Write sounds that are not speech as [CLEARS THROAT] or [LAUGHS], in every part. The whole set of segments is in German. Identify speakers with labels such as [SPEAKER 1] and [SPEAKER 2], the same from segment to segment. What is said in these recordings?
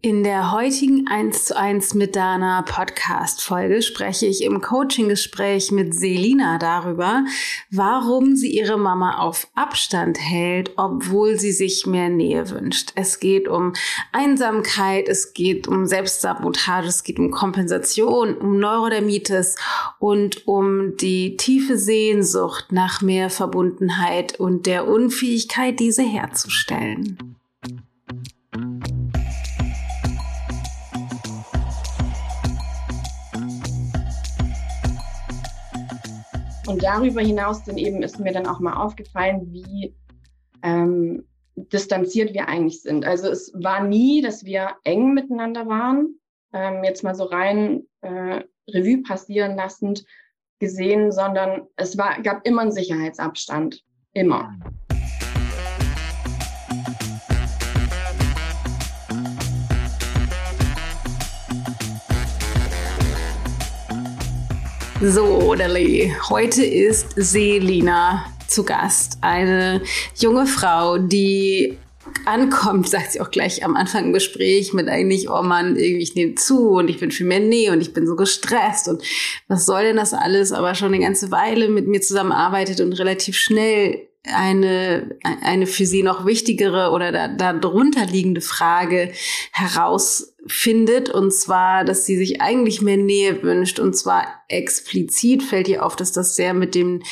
[SPEAKER 1] In der heutigen 1 zu 1 mit Dana Podcast Folge spreche ich im Coaching-Gespräch mit Selina darüber, warum sie ihre Mama auf Abstand hält, obwohl sie sich mehr Nähe wünscht. Es geht um Einsamkeit, es geht um Selbstsabotage, es geht um Kompensation, um Neurodermitis und um die tiefe Sehnsucht nach mehr Verbundenheit und der Unfähigkeit, diese herzustellen.
[SPEAKER 2] Und darüber hinaus dann eben ist mir dann auch mal aufgefallen, wie ähm, distanziert wir eigentlich sind. Also es war nie, dass wir eng miteinander waren, ähm, jetzt mal so rein äh, Revue passieren lassend gesehen, sondern es war, gab immer einen Sicherheitsabstand. Immer.
[SPEAKER 1] So, Deli, heute ist Selina zu Gast. Eine junge Frau, die ankommt, [LAUGHS] sagt sie auch gleich am Anfang im Gespräch mit eigentlich, oh Mann, irgendwie ich nehme zu und ich bin viel mehr Nähe und ich bin so gestresst und was soll denn das alles, aber schon eine ganze Weile mit mir zusammenarbeitet und relativ schnell eine, eine für sie noch wichtigere oder da, darunter liegende Frage herausfindet, und zwar, dass sie sich eigentlich mehr Nähe wünscht, und zwar explizit fällt ihr auf, dass das sehr mit dem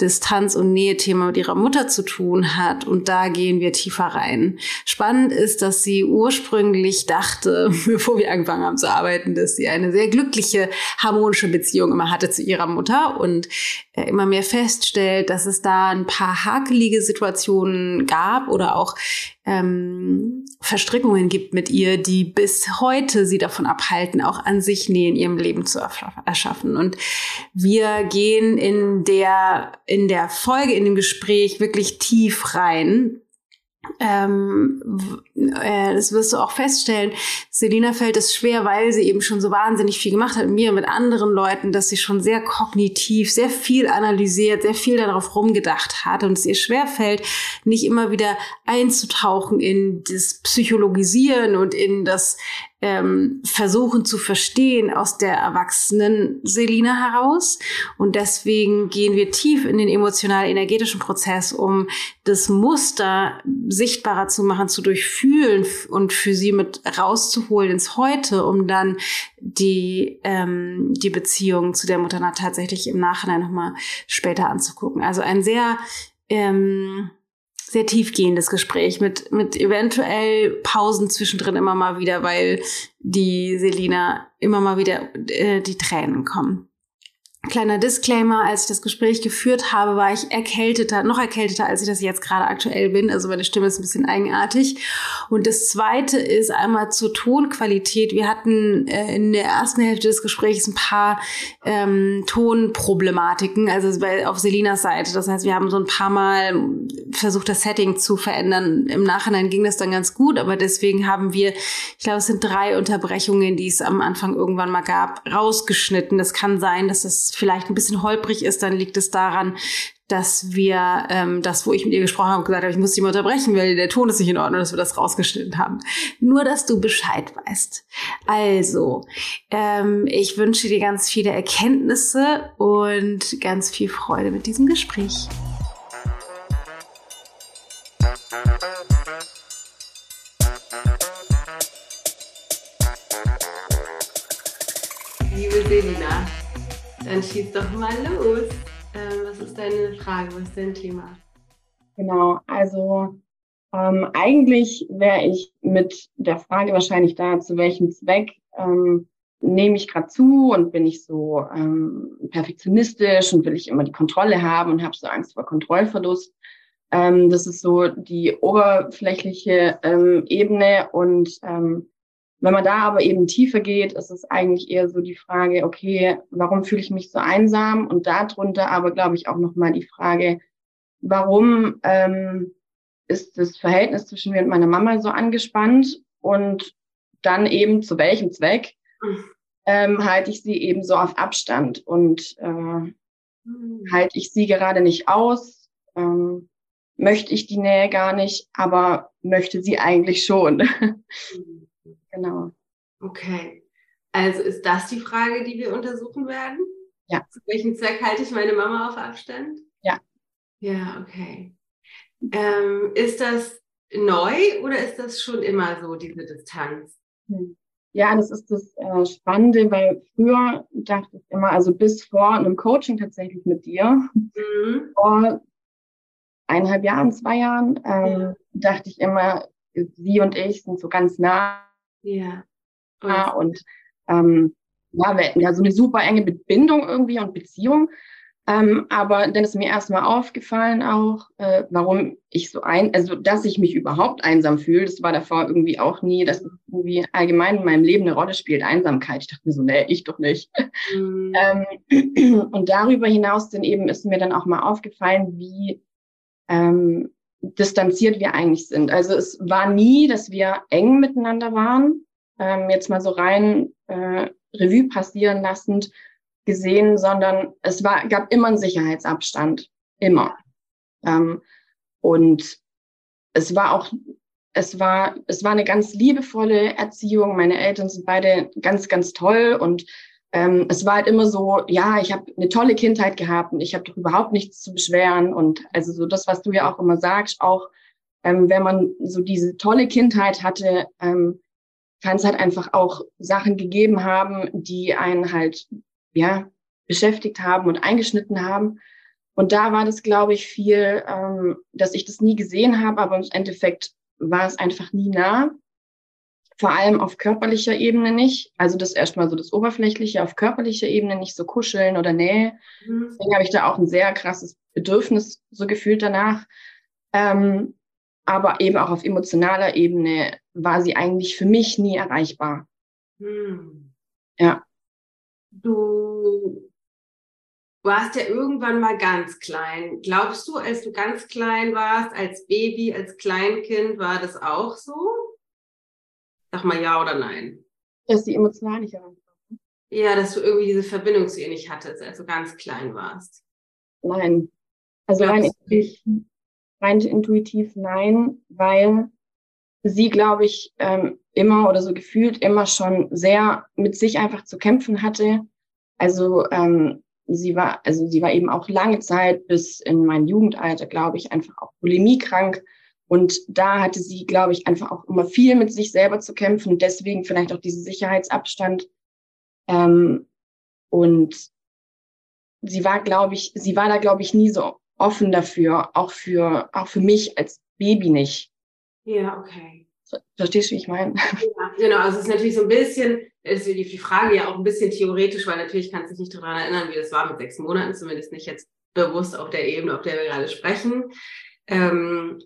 [SPEAKER 1] Distanz- und Nähe-Thema mit ihrer Mutter zu tun hat. Und da gehen wir tiefer rein. Spannend ist, dass sie ursprünglich dachte, [LAUGHS] bevor wir angefangen haben zu arbeiten, dass sie eine sehr glückliche, harmonische Beziehung immer hatte zu ihrer Mutter und äh, immer mehr feststellt, dass es da ein paar hakelige Situationen gab oder auch ähm, Verstrickungen gibt mit ihr, die bis heute sie davon abhalten, auch an sich Nähe in ihrem Leben zu erschaffen. Und wir gehen in der, in der Folge, in dem Gespräch wirklich tief rein ähm, äh, das wirst du auch feststellen, Selina fällt es schwer, weil sie eben schon so wahnsinnig viel gemacht hat. Mit mir und mit anderen Leuten, dass sie schon sehr kognitiv, sehr viel analysiert, sehr viel darauf rumgedacht hat und es ihr schwer fällt, nicht immer wieder einzutauchen in das Psychologisieren und in das ähm, versuchen zu verstehen aus der erwachsenen Selina heraus. Und deswegen gehen wir tief in den emotional-energetischen Prozess, um das Muster sichtbarer zu machen, zu durchfühlen und für sie mit rauszuholen ins Heute, um dann die, ähm, die Beziehung zu der Mutter tatsächlich im Nachhinein nochmal später anzugucken. Also ein sehr ähm, sehr tiefgehendes Gespräch mit, mit eventuell Pausen zwischendrin immer mal wieder, weil die Selina immer mal wieder äh, die Tränen kommen. Kleiner Disclaimer, als ich das Gespräch geführt habe, war ich erkälteter, noch erkälteter, als ich das jetzt gerade aktuell bin. Also meine Stimme ist ein bisschen eigenartig. Und das Zweite ist einmal zur Tonqualität. Wir hatten äh, in der ersten Hälfte des Gesprächs ein paar ähm, Tonproblematiken, also bei, auf Selinas Seite. Das heißt, wir haben so ein paar Mal versucht, das Setting zu verändern. Im Nachhinein ging das dann ganz gut, aber deswegen haben wir, ich glaube, es sind drei Unterbrechungen, die es am Anfang irgendwann mal gab, rausgeschnitten. Das kann sein, dass das vielleicht ein bisschen holprig ist, dann liegt es daran, dass wir ähm, das, wo ich mit ihr gesprochen habe, gesagt habe, ich muss dich mal unterbrechen, weil der Ton ist nicht in Ordnung, dass wir das rausgeschnitten haben. Nur, dass du Bescheid weißt. Also, ähm, ich wünsche dir ganz viele Erkenntnisse und ganz viel Freude mit diesem Gespräch. Liebe Selina, dann schieß doch mal los. Ähm, was ist deine Frage? Was ist dein Thema?
[SPEAKER 2] Genau, also ähm, eigentlich wäre ich mit der Frage wahrscheinlich da, zu welchem Zweck ähm, nehme ich gerade zu und bin ich so ähm, perfektionistisch und will ich immer die Kontrolle haben und habe so Angst vor Kontrollverlust. Ähm, das ist so die oberflächliche ähm, Ebene und ähm, wenn man da aber eben tiefer geht, ist es eigentlich eher so die Frage, okay, warum fühle ich mich so einsam? Und darunter aber, glaube ich, auch nochmal die Frage, warum ähm, ist das Verhältnis zwischen mir und meiner Mama so angespannt? Und dann eben zu welchem Zweck ähm, halte ich sie eben so auf Abstand und äh, halte ich sie gerade nicht aus? Ähm, möchte ich die Nähe gar nicht, aber möchte sie eigentlich schon. [LAUGHS] Genau.
[SPEAKER 1] Okay. Also ist das die Frage, die wir untersuchen werden?
[SPEAKER 2] Ja.
[SPEAKER 1] Zu welchem Zweck halte ich meine Mama auf Abstand?
[SPEAKER 2] Ja.
[SPEAKER 1] Ja, okay. Ähm, ist das neu oder ist das schon immer so, diese Distanz?
[SPEAKER 2] Hm. Ja, das ist das äh, Spannende, weil früher dachte ich immer, also bis vor einem Coaching tatsächlich mit dir, mhm. vor eineinhalb Jahren, zwei Jahren, ähm, ja. dachte ich immer, sie und ich sind so ganz nah.
[SPEAKER 1] Ja.
[SPEAKER 2] Und, und ähm, ja, wir hätten ja so eine super enge Bindung irgendwie und Beziehung. Ähm, aber dann ist mir erstmal aufgefallen auch, äh, warum ich so ein, also dass ich mich überhaupt einsam fühle. Das war davor irgendwie auch nie, dass irgendwie allgemein in meinem Leben eine Rolle spielt, Einsamkeit. Ich dachte mir so, nee, ich doch nicht. Mhm. [LAUGHS] Ähm, [CLEARS THROAT] und darüber hinaus dann eben ist mir dann auch mal aufgefallen, wie ähm, distanziert wir eigentlich sind. Also es war nie, dass wir eng miteinander waren. Ähm, jetzt mal so rein äh, Revue passieren lassend gesehen, sondern es war, gab immer einen Sicherheitsabstand. Immer. Ähm, und es war auch, es war, es war eine ganz liebevolle Erziehung. Meine Eltern sind beide ganz, ganz toll und ähm, es war halt immer so, ja, ich habe eine tolle Kindheit gehabt und ich habe doch überhaupt nichts zu beschweren. Und also so das, was du ja auch immer sagst, auch ähm, wenn man so diese tolle Kindheit hatte, ähm, kann es halt einfach auch Sachen gegeben haben, die einen halt ja, beschäftigt haben und eingeschnitten haben. Und da war das, glaube ich, viel, ähm, dass ich das nie gesehen habe, aber im Endeffekt war es einfach nie nah. Vor allem auf körperlicher Ebene nicht. Also das erstmal so das Oberflächliche, auf körperlicher Ebene nicht so kuscheln oder Nähe. Mhm. Deswegen habe ich da auch ein sehr krasses Bedürfnis so gefühlt danach. Ähm, aber eben auch auf emotionaler Ebene war sie eigentlich für mich nie erreichbar. Mhm. Ja
[SPEAKER 1] du warst ja irgendwann mal ganz klein. Glaubst du, als du ganz klein warst, als Baby, als Kleinkind, war das auch so? Sag mal ja oder nein.
[SPEAKER 2] Dass die emotional nicht erreicht
[SPEAKER 1] Ja, dass du irgendwie diese Verbindung zu ihr nicht hattest, als du ganz klein warst.
[SPEAKER 2] Nein. Also rein intuitiv, rein intuitiv nein, weil sie, glaube ich, ähm, immer oder so gefühlt immer schon sehr mit sich einfach zu kämpfen hatte. Also ähm, sie war, also sie war eben auch lange Zeit bis in mein Jugendalter, glaube ich, einfach auch bulimiekrank. Und da hatte sie, glaube ich, einfach auch immer viel mit sich selber zu kämpfen. Deswegen vielleicht auch diesen Sicherheitsabstand. Ähm, und sie war, glaube ich, sie war da, glaube ich, nie so offen dafür, auch für, auch für mich als Baby nicht.
[SPEAKER 1] Ja, okay.
[SPEAKER 2] Verstehst du, wie ich meine? [LAUGHS]
[SPEAKER 1] Ja, genau. Also es ist natürlich so ein bisschen, ist die Frage ja auch ein bisschen theoretisch, weil natürlich kannst du dich nicht daran erinnern, wie das war mit sechs Monaten, zumindest nicht jetzt bewusst auf der Ebene, auf der wir gerade sprechen. Ähm,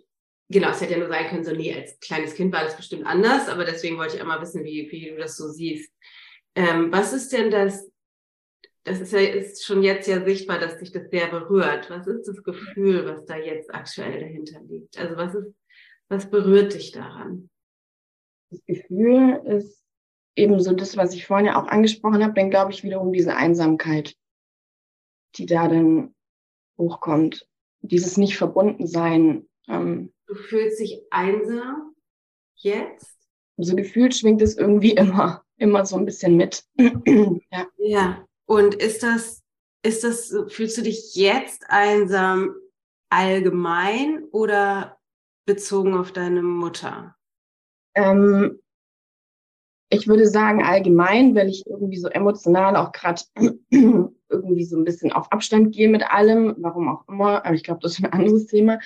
[SPEAKER 1] genau, es hätte ja nur sein können, so nee, als kleines Kind war das bestimmt anders, aber deswegen wollte ich einmal wissen, wie, wie du das so siehst. Ähm, was ist denn das, das ist ja ist schon jetzt ja sichtbar, dass dich das sehr berührt. Was ist das Gefühl, was da jetzt aktuell dahinter liegt? Also was ist was berührt dich daran?
[SPEAKER 2] Das Gefühl ist eben so das, was ich vorhin ja auch angesprochen habe, dann glaube ich wiederum diese Einsamkeit, die da dann hochkommt. Dieses nicht verbunden sein.
[SPEAKER 1] Ähm, du fühlst dich einsam jetzt?
[SPEAKER 2] So gefühlt schwingt es irgendwie immer, immer so ein bisschen mit. [CLEARS THROAT]
[SPEAKER 1] ja. ja. Und ist das, ist das, fühlst du dich jetzt einsam allgemein oder bezogen auf deine Mutter?
[SPEAKER 2] Ähm, ich würde sagen allgemein, weil ich irgendwie so emotional auch gerade [CLEARS THROAT] irgendwie so ein bisschen auf Abstand gehe mit allem, warum auch immer, aber ich glaube, das ist ein anderes Thema.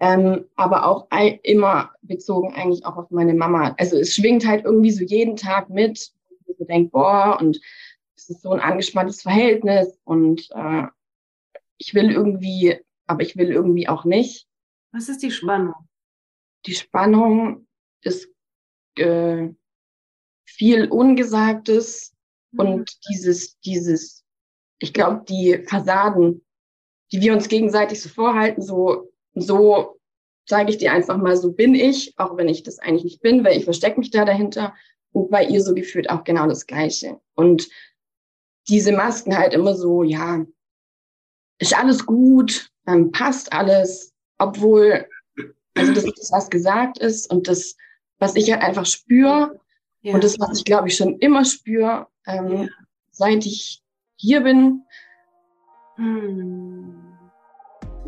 [SPEAKER 2] Ähm, aber auch immer bezogen eigentlich auch auf meine Mama. Also es schwingt halt irgendwie so jeden Tag mit, ich so denke, boah, und es ist so ein angespanntes Verhältnis und äh, ich will irgendwie, aber ich will irgendwie auch nicht.
[SPEAKER 1] Was ist die Spannung?
[SPEAKER 2] die Spannung ist äh, viel Ungesagtes mhm. und dieses, dieses, ich glaube, die Fassaden, die wir uns gegenseitig so vorhalten, so, so sage ich dir einfach mal, so bin ich, auch wenn ich das eigentlich nicht bin, weil ich verstecke mich da dahinter und bei ihr so gefühlt auch genau das Gleiche. Und diese Masken halt immer so, ja, ist alles gut, dann passt alles, obwohl also das ist das, was gesagt ist und das, was ich halt einfach spüre, Ja. Und das, was ich, glaube ich, schon immer spüre, ähm, ja. seit ich hier bin.
[SPEAKER 1] Hm.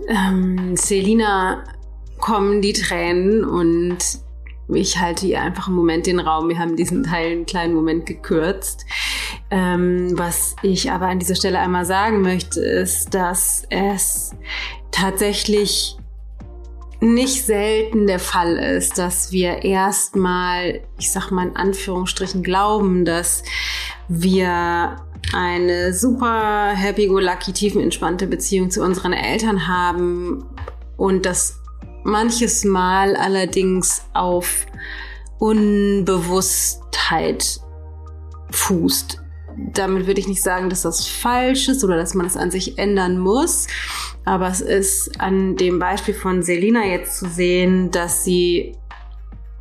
[SPEAKER 1] Ähm, Selina kommen die Tränen und ich halte ihr einfach einen Moment den Raum. Wir haben diesen Teil einen kleinen Moment gekürzt. Ähm, was ich aber an dieser Stelle einmal sagen möchte, ist, dass es tatsächlich nicht selten der Fall ist, dass wir erstmal, ich sag mal in Anführungsstrichen, glauben, dass wir eine super happy-go-lucky, tiefenentspannte Beziehung zu unseren Eltern haben und das manches Mal allerdings auf Unbewusstheit fußt. Damit würde ich nicht sagen, dass das falsch ist oder dass man es an sich ändern muss. Aber es ist an dem Beispiel von Selina jetzt zu sehen, dass sie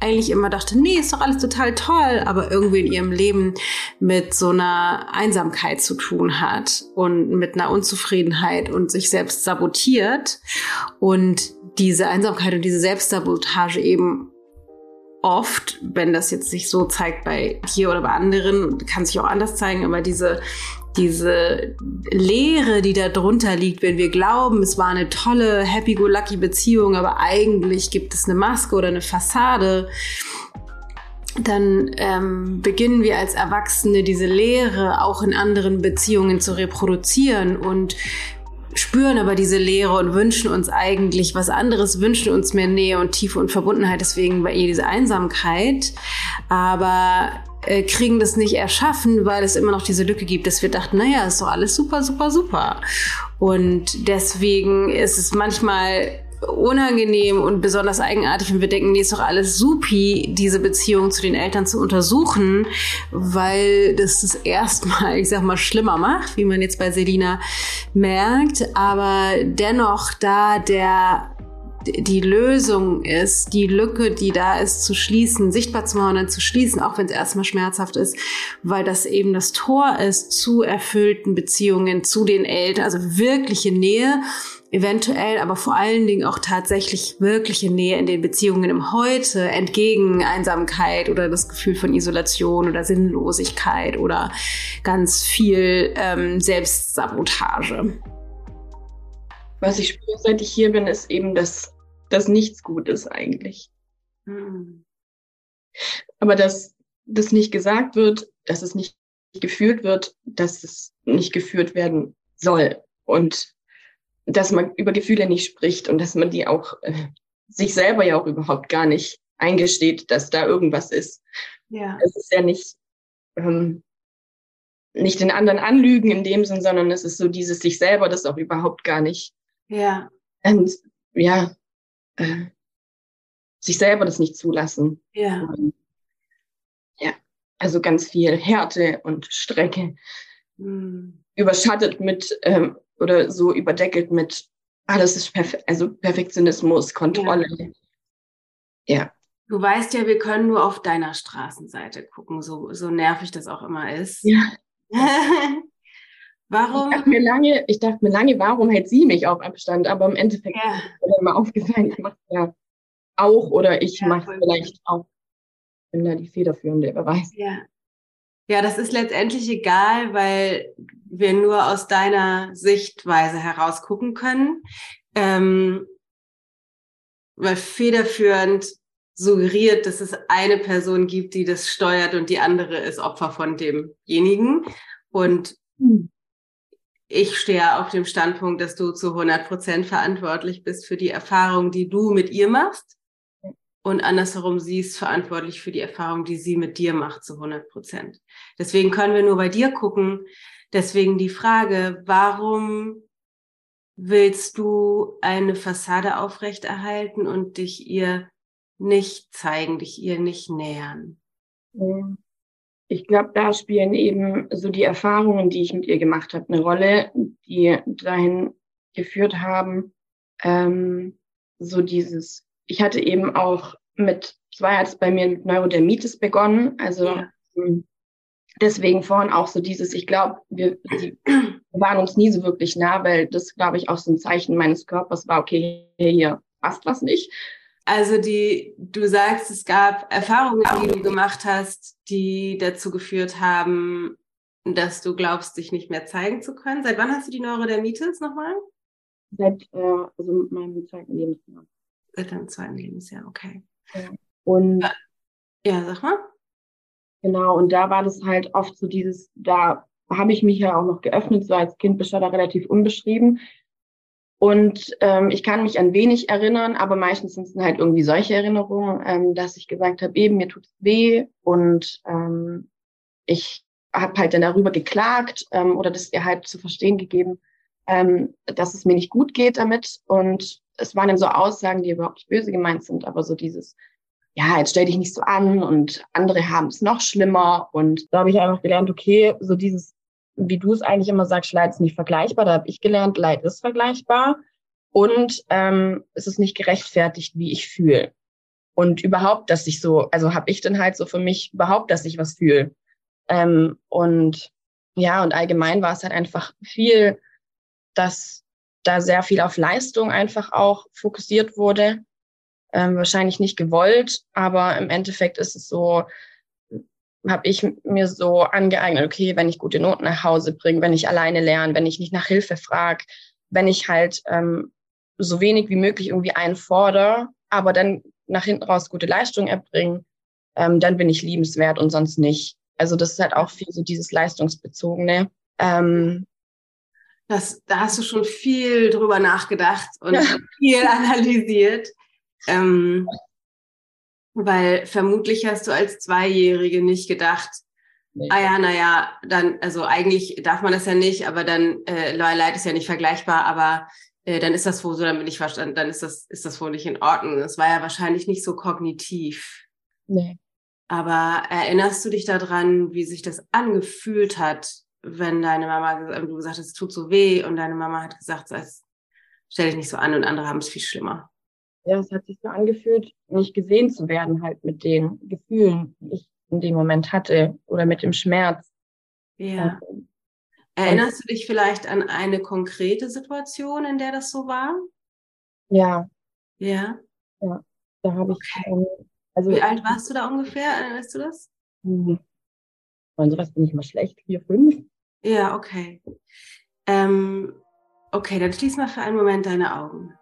[SPEAKER 1] eigentlich immer dachte, nee, ist doch alles total toll, aber irgendwie in ihrem Leben mit so einer Einsamkeit zu tun hat und mit einer Unzufriedenheit und sich selbst sabotiert und diese Einsamkeit und diese Selbstsabotage eben oft, wenn das jetzt sich so zeigt bei dir oder bei anderen, kann sich auch anders zeigen, aber diese diese Leere, die da drunter liegt, wenn wir glauben, es war eine tolle, happy-go-lucky Beziehung, aber eigentlich gibt es eine Maske oder eine Fassade, dann ähm, beginnen wir als Erwachsene diese Leere auch in anderen Beziehungen zu reproduzieren und spüren aber diese Leere und wünschen uns eigentlich was anderes, wünschen uns mehr Nähe und Tiefe und Verbundenheit, deswegen bei ihr diese Einsamkeit. Aber äh, kriegen das nicht erschaffen, weil es immer noch diese Lücke gibt, dass wir dachten, naja, ist doch alles super, super, super. Und deswegen ist es manchmal unangenehm und besonders eigenartig, wenn wir denken, nee, ist doch alles supi, diese Beziehung zu den Eltern zu untersuchen, weil das das erstmal, ich sag mal, schlimmer macht, wie man jetzt bei Selina merkt, aber dennoch da der die Lösung ist, die Lücke, die da ist, zu schließen, sichtbar zu machen und dann zu schließen, auch wenn es erstmal schmerzhaft ist, weil das eben das Tor ist zu erfüllten Beziehungen zu den Eltern, also wirkliche Nähe, eventuell, aber vor allen Dingen auch tatsächlich wirkliche Nähe in den Beziehungen im Heute, entgegen Einsamkeit oder das Gefühl von Isolation oder Sinnlosigkeit oder ganz viel ähm, Selbstsabotage.
[SPEAKER 2] Was ich spüre, seit ich hier bin, ist eben, dass dass nichts gut ist eigentlich. Mhm. Aber dass das nicht gesagt wird, dass es nicht geführt wird, dass es nicht geführt werden soll und dass man über Gefühle nicht spricht und dass man die auch äh, sich selber ja auch überhaupt gar nicht eingesteht, dass da irgendwas ist. Ja. Es ist ja nicht ähm, nicht den anderen anlügen in dem Sinn, sondern es ist so dieses sich selber das auch überhaupt gar nicht.
[SPEAKER 1] Ja.
[SPEAKER 2] Und ja, äh, sich selber das nicht zulassen.
[SPEAKER 1] Ja.
[SPEAKER 2] ja, also ganz viel Härte und Strecke. Mhm. Überschattet mit ähm, oder so überdeckelt mit, alles ist perfe also Perfektionismus, Kontrolle. Ja. ja.
[SPEAKER 1] Du weißt ja, wir können nur auf deiner Straßenseite gucken, so, so nervig das auch immer ist.
[SPEAKER 2] Ja. [LAUGHS] Warum? Ich dachte, mir lange, ich dachte mir lange, warum hält sie mich auf Abstand? Aber im Endeffekt ja. ist mir immer aufgefallen, ich mache ja auch oder ich ja, mache vielleicht auch. Ich bin da die Federführende, wer weiß.
[SPEAKER 1] Ja. ja, das ist letztendlich egal, weil wir nur aus deiner Sichtweise heraus gucken können. Ähm, weil federführend suggeriert, dass es eine Person gibt, die das steuert und die andere ist Opfer von demjenigen. Und hm ich stehe auf dem Standpunkt, dass du zu 100 Prozent verantwortlich bist für die Erfahrung, die du mit ihr machst. Und andersherum, sie ist verantwortlich für die Erfahrung, die sie mit dir macht, zu 100 Prozent. Deswegen können wir nur bei dir gucken. Deswegen die Frage, warum willst du eine Fassade aufrechterhalten und dich ihr nicht zeigen, dich ihr nicht nähern?
[SPEAKER 2] Ja ich glaube, da spielen eben so die Erfahrungen, die ich mit ihr gemacht habe, eine Rolle, die dahin geführt haben. Ähm, so dieses, ich hatte eben auch mit zwei hat es bei mir mit Neurodermitis begonnen. Also ja. Ähm, deswegen vorhin auch so dieses, ich glaube, wir, wir waren uns nie so wirklich nah, weil das, glaube ich, auch so ein Zeichen meines Körpers war, okay, hier passt was nicht.
[SPEAKER 1] Also die, du sagst, es gab Erfahrungen, die du gemacht hast, die dazu geführt haben, dass du glaubst, dich nicht mehr zeigen zu können. Seit wann hast du die Neurodermitis nochmal?
[SPEAKER 2] Seit äh, also meinem zweiten Lebensjahr.
[SPEAKER 1] Seit deinem zweiten Lebensjahr, okay.
[SPEAKER 2] Ja. Und
[SPEAKER 1] ja. ja, sag mal.
[SPEAKER 2] Genau, und da war das halt oft so dieses, da habe ich mich ja auch noch geöffnet, so als Kind bist du da relativ unbeschrieben. Und ähm, ich kann mich an wenig erinnern, aber meistens sind es halt irgendwie solche Erinnerungen, ähm, dass ich gesagt habe, eben mir tut es weh und ähm, ich habe halt dann darüber geklagt ähm, oder das ihr halt zu verstehen gegeben, ähm, dass es mir nicht gut geht damit. Und es waren dann so Aussagen, die überhaupt nicht böse gemeint sind, aber so dieses, ja, jetzt stell dich nicht so an und andere haben es noch schlimmer. Und da habe ich einfach gelernt, okay, so dieses, wie du es eigentlich immer sagst, Leid ist nicht vergleichbar. Da habe ich gelernt, Leid ist vergleichbar und ähm, es ist nicht gerechtfertigt, wie ich fühle. Und überhaupt, dass ich so, also habe ich dann halt so für mich überhaupt, dass ich was fühle. Ähm, und ja, und allgemein war es halt einfach viel, dass da sehr viel auf Leistung einfach auch fokussiert wurde. Ähm, wahrscheinlich nicht gewollt, aber im Endeffekt ist es so, habe ich mir so angeeignet, okay, wenn ich gute Noten nach Hause bringe, wenn ich alleine lerne, wenn ich nicht nach Hilfe frage, wenn ich halt ähm, so wenig wie möglich irgendwie einfordere, aber dann nach hinten raus gute Leistung erbringe, ähm, dann bin ich liebenswert und sonst nicht. Also das ist halt auch viel so dieses leistungsbezogene. Ähm,
[SPEAKER 1] das, da hast du schon viel drüber nachgedacht und ja. viel analysiert. Ähm, weil vermutlich hast du als Zweijährige nicht gedacht, nee. ah ja, naja, dann, also eigentlich darf man das ja nicht, aber dann, äh, Leid ist ja nicht vergleichbar, aber äh, dann ist das wohl so, dann bin ich verstanden, dann ist das, ist das wohl nicht in Ordnung. Das war ja wahrscheinlich nicht so kognitiv.
[SPEAKER 2] Nee.
[SPEAKER 1] Aber erinnerst du dich daran, wie sich das angefühlt hat, wenn deine Mama, äh, du gesagt hast, es tut so weh und deine Mama hat gesagt, stell dich nicht so an und andere haben es viel schlimmer?
[SPEAKER 2] Ja, es hat sich so angefühlt, nicht gesehen zu werden halt mit den Gefühlen, die ich in dem Moment hatte oder mit dem Schmerz.
[SPEAKER 1] Ja. Ähm, Erinnerst du dich vielleicht an eine konkrete Situation, in der das so war?
[SPEAKER 2] Ja.
[SPEAKER 1] Ja.
[SPEAKER 2] Ja. Da habe ich okay.
[SPEAKER 1] ähm, also, Wie alt warst du da ungefähr? Weißt du das?
[SPEAKER 2] Hm. Und sowas bin ich mal schlecht, vier, fünf.
[SPEAKER 1] Ja, okay. Ähm, okay, dann schließ mal für einen Moment deine Augen.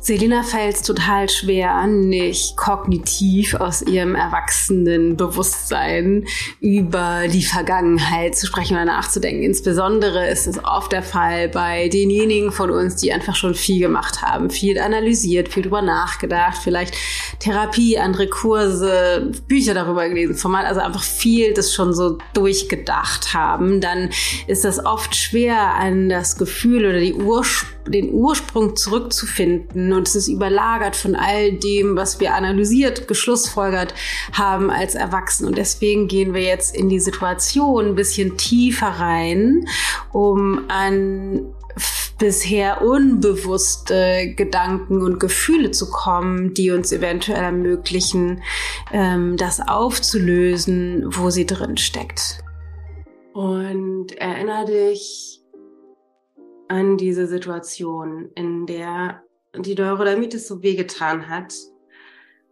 [SPEAKER 1] Selina fällt es total schwer, nicht kognitiv aus ihrem erwachsenen Bewusstsein über die Vergangenheit zu sprechen oder nachzudenken. Insbesondere ist es oft der Fall bei denjenigen von uns, die einfach schon viel gemacht haben, viel analysiert, viel drüber nachgedacht, vielleicht Therapie, andere Kurse, Bücher darüber gelesen, Format, also einfach viel das schon so durchgedacht haben. Dann ist das oft schwer, an das Gefühl oder die Urspr den Ursprung zurückzufinden und es ist überlagert von all dem, was wir analysiert, geschlussfolgert haben als Erwachsene. Und deswegen gehen wir jetzt in die Situation ein bisschen tiefer rein, um an bisher unbewusste Gedanken und Gefühle zu kommen, die uns eventuell ermöglichen, ähm, das aufzulösen, wo sie drin steckt. Und erinnere dich an diese Situation, in der die Neurodermitis so wehgetan hat.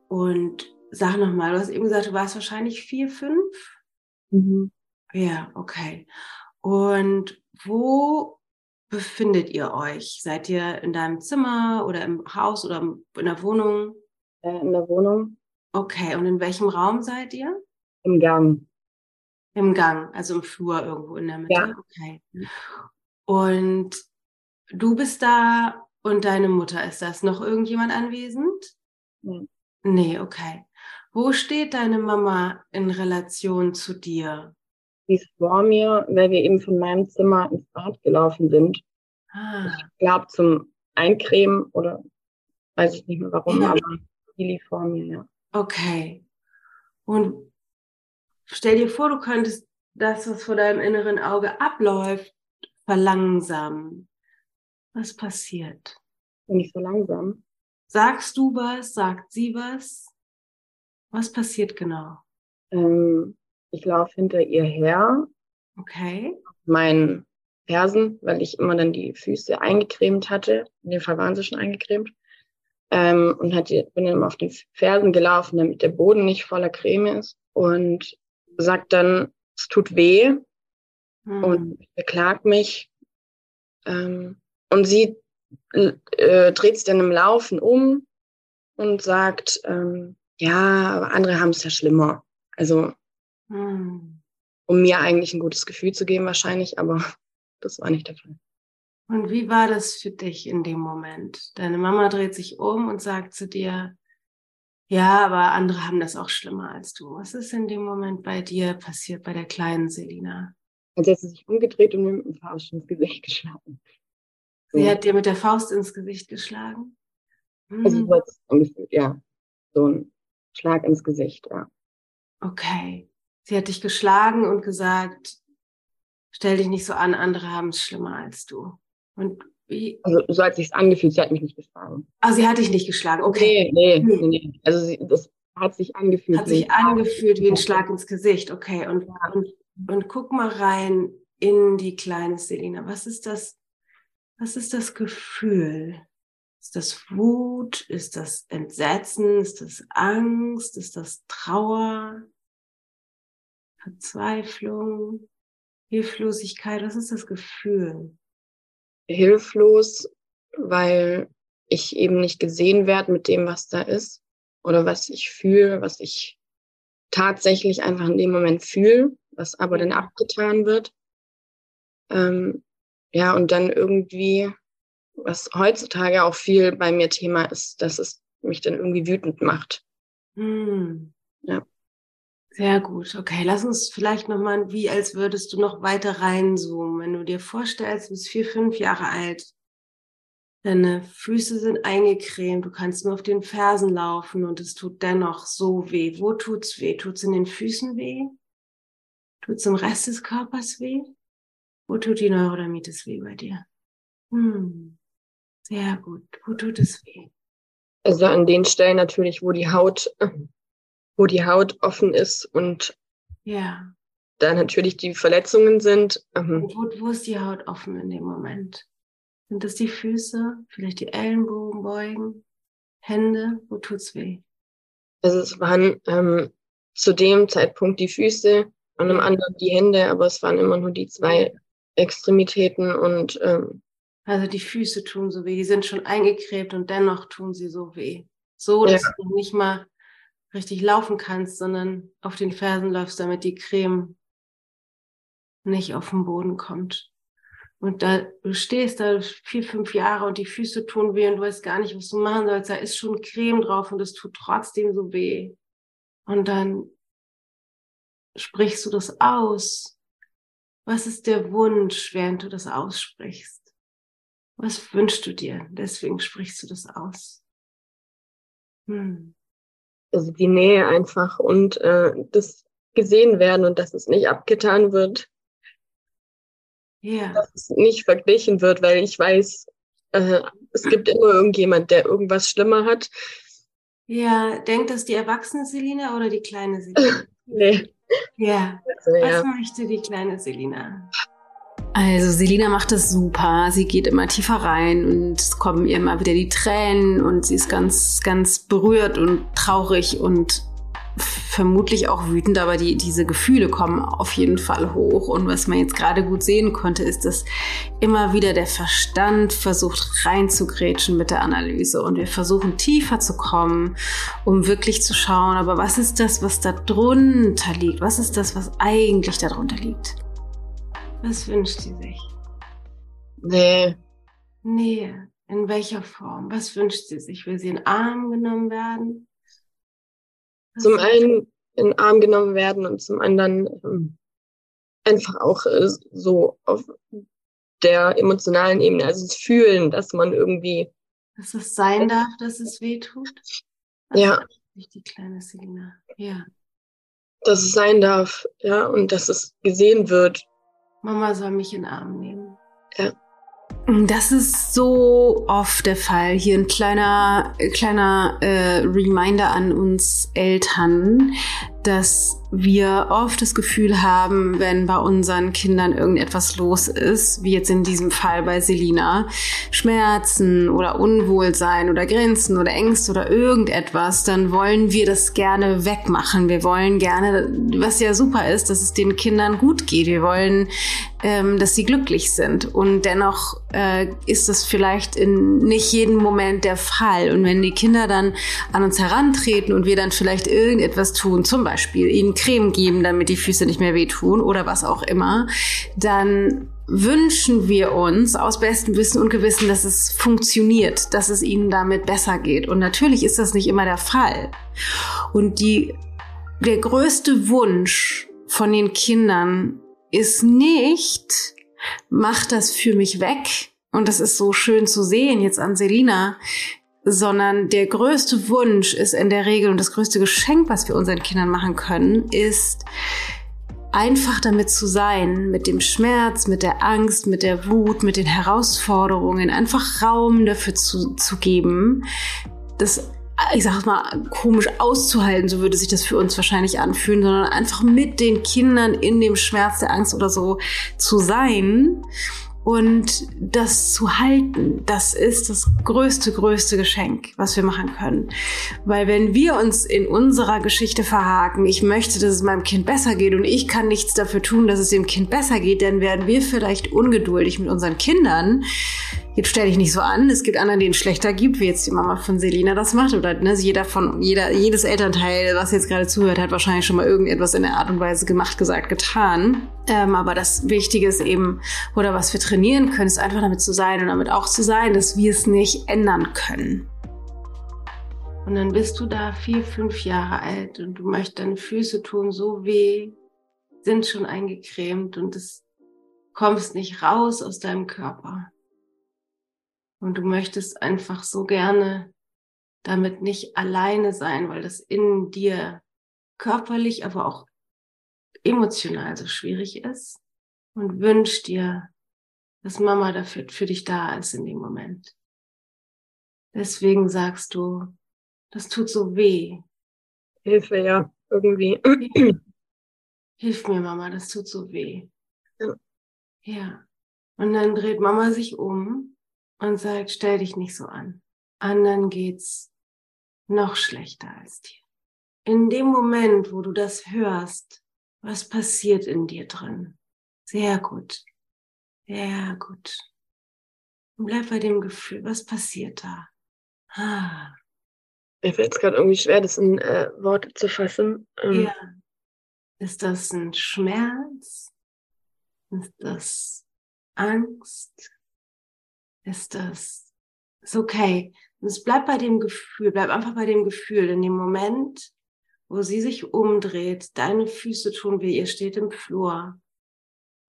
[SPEAKER 1] Und sag nochmal, du hast eben gesagt, du warst wahrscheinlich vier, fünf? Mhm. Ja, okay. Und wo befindet ihr euch? Seid ihr in deinem Zimmer oder im Haus oder in der Wohnung?
[SPEAKER 2] Äh, in der Wohnung.
[SPEAKER 1] Okay, und in welchem Raum seid ihr?
[SPEAKER 2] Im Gang.
[SPEAKER 1] Im Gang, also im Flur irgendwo in der Mitte.
[SPEAKER 2] Ja.
[SPEAKER 1] Okay. Und du bist da und deine Mutter ist das. Noch irgendjemand anwesend?
[SPEAKER 2] Nee.
[SPEAKER 1] Nee, okay. Wo steht deine Mama in Relation zu dir?
[SPEAKER 2] Sie ist vor mir, weil wir eben von meinem Zimmer ins Bad gelaufen sind. Ah. Ich glaube zum Eincremen oder weiß ich nicht mehr warum, ja. aber die lief vor mir, ja.
[SPEAKER 1] Okay. Und stell dir vor, du könntest das, was vor deinem inneren Auge abläuft, verlangsamen. Was passiert?
[SPEAKER 2] Bin ich so langsam?
[SPEAKER 1] Sagst du was? Sagt sie was? Was passiert genau?
[SPEAKER 2] Ähm, ich laufe hinter ihr her.
[SPEAKER 1] Okay.
[SPEAKER 2] Meinen Fersen, weil ich immer dann die Füße eingecremt hatte. In dem Fall waren sie schon eingecremt. ähm, und hat bin dann auf den Fersen gelaufen, damit der Boden nicht voller Creme ist und sagt dann, es tut weh mhm. und beklagt mich. Ähm, und sie äh, dreht sich dann im Laufen um und sagt, ähm, ja, aber andere haben es ja schlimmer. Also, mhm. um mir eigentlich ein gutes Gefühl zu geben wahrscheinlich, aber [LAUGHS] das war nicht der Fall.
[SPEAKER 1] Und wie war das für dich in dem Moment? Deine Mama dreht sich um und sagt zu dir, ja, aber andere haben das auch schlimmer als du. Was ist in dem Moment bei dir passiert, bei der kleinen Selina?
[SPEAKER 2] Also hat sie sich umgedreht und mir mit dem Faust ins Gesicht geschlagen.
[SPEAKER 1] So. Sie hat dir mit der Faust ins Gesicht geschlagen?
[SPEAKER 2] Hm. Also so angefühlt, ja. So ein Schlag ins Gesicht, ja.
[SPEAKER 1] Okay. Sie hat dich geschlagen und gesagt, stell dich nicht so an, andere haben es schlimmer als du. Und wie?
[SPEAKER 2] Also so hat sich angefühlt, sie hat mich nicht geschlagen.
[SPEAKER 1] Ah, sie hat dich nicht geschlagen, okay.
[SPEAKER 2] Nee, nee, nee. nee. Also sie, das hat sich angefühlt.
[SPEAKER 1] Hat sich angefühlt wie ein Schlag ins Gesicht, okay. Und, und, und guck mal rein in die kleine Selina. Was ist das, was ist das Gefühl? Ist das Wut? Ist das Entsetzen? Ist das Angst? Ist das Trauer? Verzweiflung? Hilflosigkeit? Was ist das Gefühl?
[SPEAKER 2] hilflos, weil ich eben nicht gesehen werde mit dem, was da ist oder was ich fühle, was ich tatsächlich einfach in dem Moment fühle, was aber dann abgetan wird. Ähm, ja, und dann irgendwie, was heutzutage auch viel bei mir Thema ist, dass es mich dann irgendwie wütend macht.
[SPEAKER 1] Hm. Ja. Sehr gut. Okay, lass uns vielleicht nochmal, wie als würdest du noch weiter reinzoomen. Wenn du dir vorstellst, du bist vier, fünf Jahre alt, deine Füße sind eingecremt, du kannst nur auf den Fersen laufen und es tut dennoch so weh. Wo tut's weh? Tut's in den Füßen weh? Tut's im Rest des Körpers weh? Wo tut die Neurodermitis weh bei dir? Hm. Sehr gut. Wo tut es weh?
[SPEAKER 2] Also an den Stellen natürlich, wo die Haut wo die Haut offen ist und
[SPEAKER 1] ja.
[SPEAKER 2] da natürlich die Verletzungen sind.
[SPEAKER 1] Ähm, wo, wo ist die Haut offen in dem Moment? Sind das die Füße, vielleicht die Ellenbogen beugen, Hände? Wo tut's weh?
[SPEAKER 2] Also es waren ähm, zu dem Zeitpunkt die Füße, an einem anderen die Hände, aber es waren immer nur die zwei Extremitäten und ähm,
[SPEAKER 1] also die Füße tun so weh, die sind schon eingecremt und dennoch tun sie so weh. So, dass ja. du nicht mal richtig laufen kannst, sondern auf den Fersen läufst, damit die Creme nicht auf den Boden kommt. Und da du stehst da vier, fünf Jahre und die Füße tun weh und du weißt gar nicht, was du machen sollst. Da ist schon Creme drauf und es tut trotzdem so weh. Und dann sprichst du das aus. Was ist der Wunsch, während du das aussprichst? Was wünschst du dir? Deswegen sprichst du das aus.
[SPEAKER 2] Hm also die Nähe einfach und äh, das gesehen werden und dass es nicht abgetan wird.
[SPEAKER 1] Ja.
[SPEAKER 2] Dass es nicht verglichen wird, weil ich weiß, äh, es gibt immer irgendjemand, der irgendwas schlimmer hat.
[SPEAKER 1] Ja, denkt das die erwachsene Selina oder die kleine Selina? [LAUGHS]
[SPEAKER 2] nee.
[SPEAKER 1] Ja. Also, Was ja. möchte die kleine Selina?
[SPEAKER 3] Also Selina macht das super. Sie geht immer tiefer rein und es kommen ihr immer wieder die Tränen und sie ist ganz, ganz berührt und traurig und vermutlich auch wütend, aber die, diese Gefühle kommen auf jeden Fall hoch. Und was man jetzt gerade gut sehen konnte, ist, dass immer wieder der Verstand versucht reinzugrätschen mit der Analyse. Und wir versuchen tiefer zu kommen, um wirklich zu schauen, aber was ist das, was da drunter liegt? Was ist das, was eigentlich darunter liegt?
[SPEAKER 1] Was wünscht sie sich?
[SPEAKER 2] Nee.
[SPEAKER 1] Nähe. In welcher Form? Was wünscht sie sich? Will sie in Arm genommen werden?
[SPEAKER 2] Zum einen in den Arm genommen werden und zum anderen ähm, einfach auch äh, so auf der emotionalen Ebene, also das Fühlen, dass man irgendwie.
[SPEAKER 1] Dass es sein darf, dass es weh tut?
[SPEAKER 2] ja.
[SPEAKER 1] Die kleine Selina. Ja.
[SPEAKER 2] Dass es sein darf, ja, und dass es gesehen wird
[SPEAKER 1] Mama soll mich in den Arm nehmen.
[SPEAKER 2] Ja.
[SPEAKER 3] Das ist so oft der Fall. Hier ein kleiner, kleiner äh, Reminder an uns Eltern.
[SPEAKER 1] Dass wir oft das Gefühl haben, wenn bei unseren Kindern irgendetwas los ist, wie jetzt in diesem Fall bei Selina, Schmerzen oder Unwohlsein oder Grenzen oder Ängste oder irgendetwas, dann wollen wir das gerne wegmachen. Wir wollen gerne, was ja super ist, dass es den Kindern gut geht. Wir wollen, ähm, dass sie glücklich sind. Und dennoch äh, ist das vielleicht in nicht jedem Moment der Fall. Und wenn die Kinder dann an uns herantreten und wir dann vielleicht irgendetwas tun, zum Beispiel ihnen Creme geben, damit die Füße nicht mehr wehtun oder was auch immer, dann wünschen wir uns aus bestem Wissen und Gewissen, dass es funktioniert, dass es ihnen damit besser geht. Und natürlich ist das nicht immer der Fall. Und die, der größte Wunsch von den Kindern ist nicht, mach das für mich weg. Und das ist so schön zu sehen jetzt an Selina, sondern der größte Wunsch ist in der Regel und das größte Geschenk, was wir unseren Kindern machen können, ist einfach damit zu sein, mit dem Schmerz, mit der Angst, mit der Wut, mit den Herausforderungen, einfach Raum dafür zu, zu geben, das ich sag mal, komisch auszuhalten, so würde sich das für uns wahrscheinlich anfühlen, sondern einfach mit den Kindern in dem Schmerz der Angst oder so zu sein und das zu halten, das ist das größte, größte Geschenk, was wir machen können. Weil wenn wir uns in unserer Geschichte verhaken, ich möchte, dass es meinem Kind besser geht und ich kann nichts dafür tun, dass es dem Kind besser geht, dann werden wir vielleicht ungeduldig mit unseren Kindern, jetzt stell dich nicht so an, es gibt andere, denen es schlechter gibt, wie jetzt die Mama von Selina das macht. Oder ne, jeder von, jeder, jedes Elternteil, was jetzt gerade zuhört, hat wahrscheinlich schon mal irgendetwas in der Art und Weise gemacht, gesagt, getan. Ähm, aber das Wichtige ist eben, oder was wir trainieren können, ist einfach damit zu sein und damit auch zu sein, dass wir es nicht ändern können. Und dann bist du da vier, fünf Jahre alt und du möchtest deine Füße tun so weh, sind schon eingecremt und es kommst nicht raus aus deinem Körper. Und du möchtest einfach so gerne damit nicht alleine sein, weil das in dir körperlich, aber auch emotional so schwierig ist und wünsch dir, dass Mama dafür für dich da ist in dem Moment. Deswegen sagst du, das tut so weh.
[SPEAKER 2] Hilfe, ja, irgendwie. [CLEARS THROAT]
[SPEAKER 1] Hilf mir, Mama, das tut so weh. Ja. ja. Und dann dreht Mama sich um und sagt, stell dich nicht so an. Anderen geht's noch schlechter als dir. In dem Moment, wo du das hörst, was passiert in dir drin? Sehr gut. Sehr gut. Und bleib bei dem Gefühl, was passiert da?
[SPEAKER 2] Ah. Mir fällt es gerade irgendwie schwer, das in äh, Worte zu fassen.
[SPEAKER 1] Ähm. Ja. Ist das ein Schmerz? Ist das Angst? Ist das, ist okay. Und es bleibt bei dem Gefühl, bleib einfach bei dem Gefühl. In dem Moment, wo sie sich umdreht, deine Füße tun weh, ihr steht im Flur.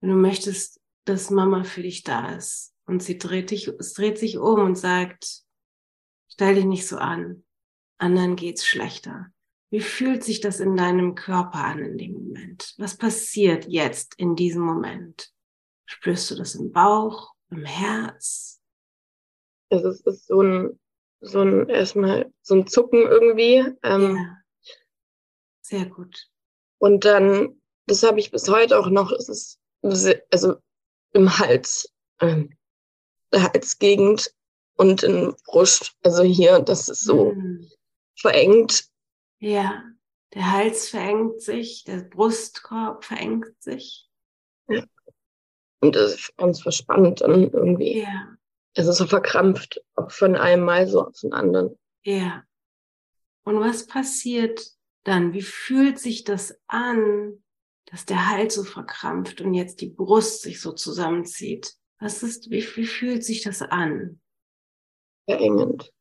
[SPEAKER 1] Wenn du möchtest, dass Mama für dich da ist. Und sie dreht dich, es dreht sich um und sagt, stell dich nicht so an. Anderen geht's schlechter. Wie fühlt sich das in deinem Körper an in dem Moment? Was passiert jetzt in diesem Moment? Spürst du das im Bauch, im Herz?
[SPEAKER 2] Also es ist so ein, so ein erstmal so ein Zucken irgendwie. Ähm, ja.
[SPEAKER 1] Sehr gut.
[SPEAKER 2] Und dann, das habe ich bis heute auch noch, es ist also im Hals, ähm, der Halsgegend und in Brust. Also hier, das ist so mhm. verengt.
[SPEAKER 1] Ja, der Hals verengt sich, der Brustkorb verengt sich.
[SPEAKER 2] Ja. Und das ist ganz verspannt dann irgendwie.
[SPEAKER 1] Ja.
[SPEAKER 2] Es ist so verkrampft, auch von einem Mal so auf den anderen.
[SPEAKER 1] Ja. Und was passiert dann? Wie fühlt sich das an, dass der Hals so verkrampft und jetzt die Brust sich so zusammenzieht? Was ist, wie, wie fühlt sich das an?
[SPEAKER 2] Beengend.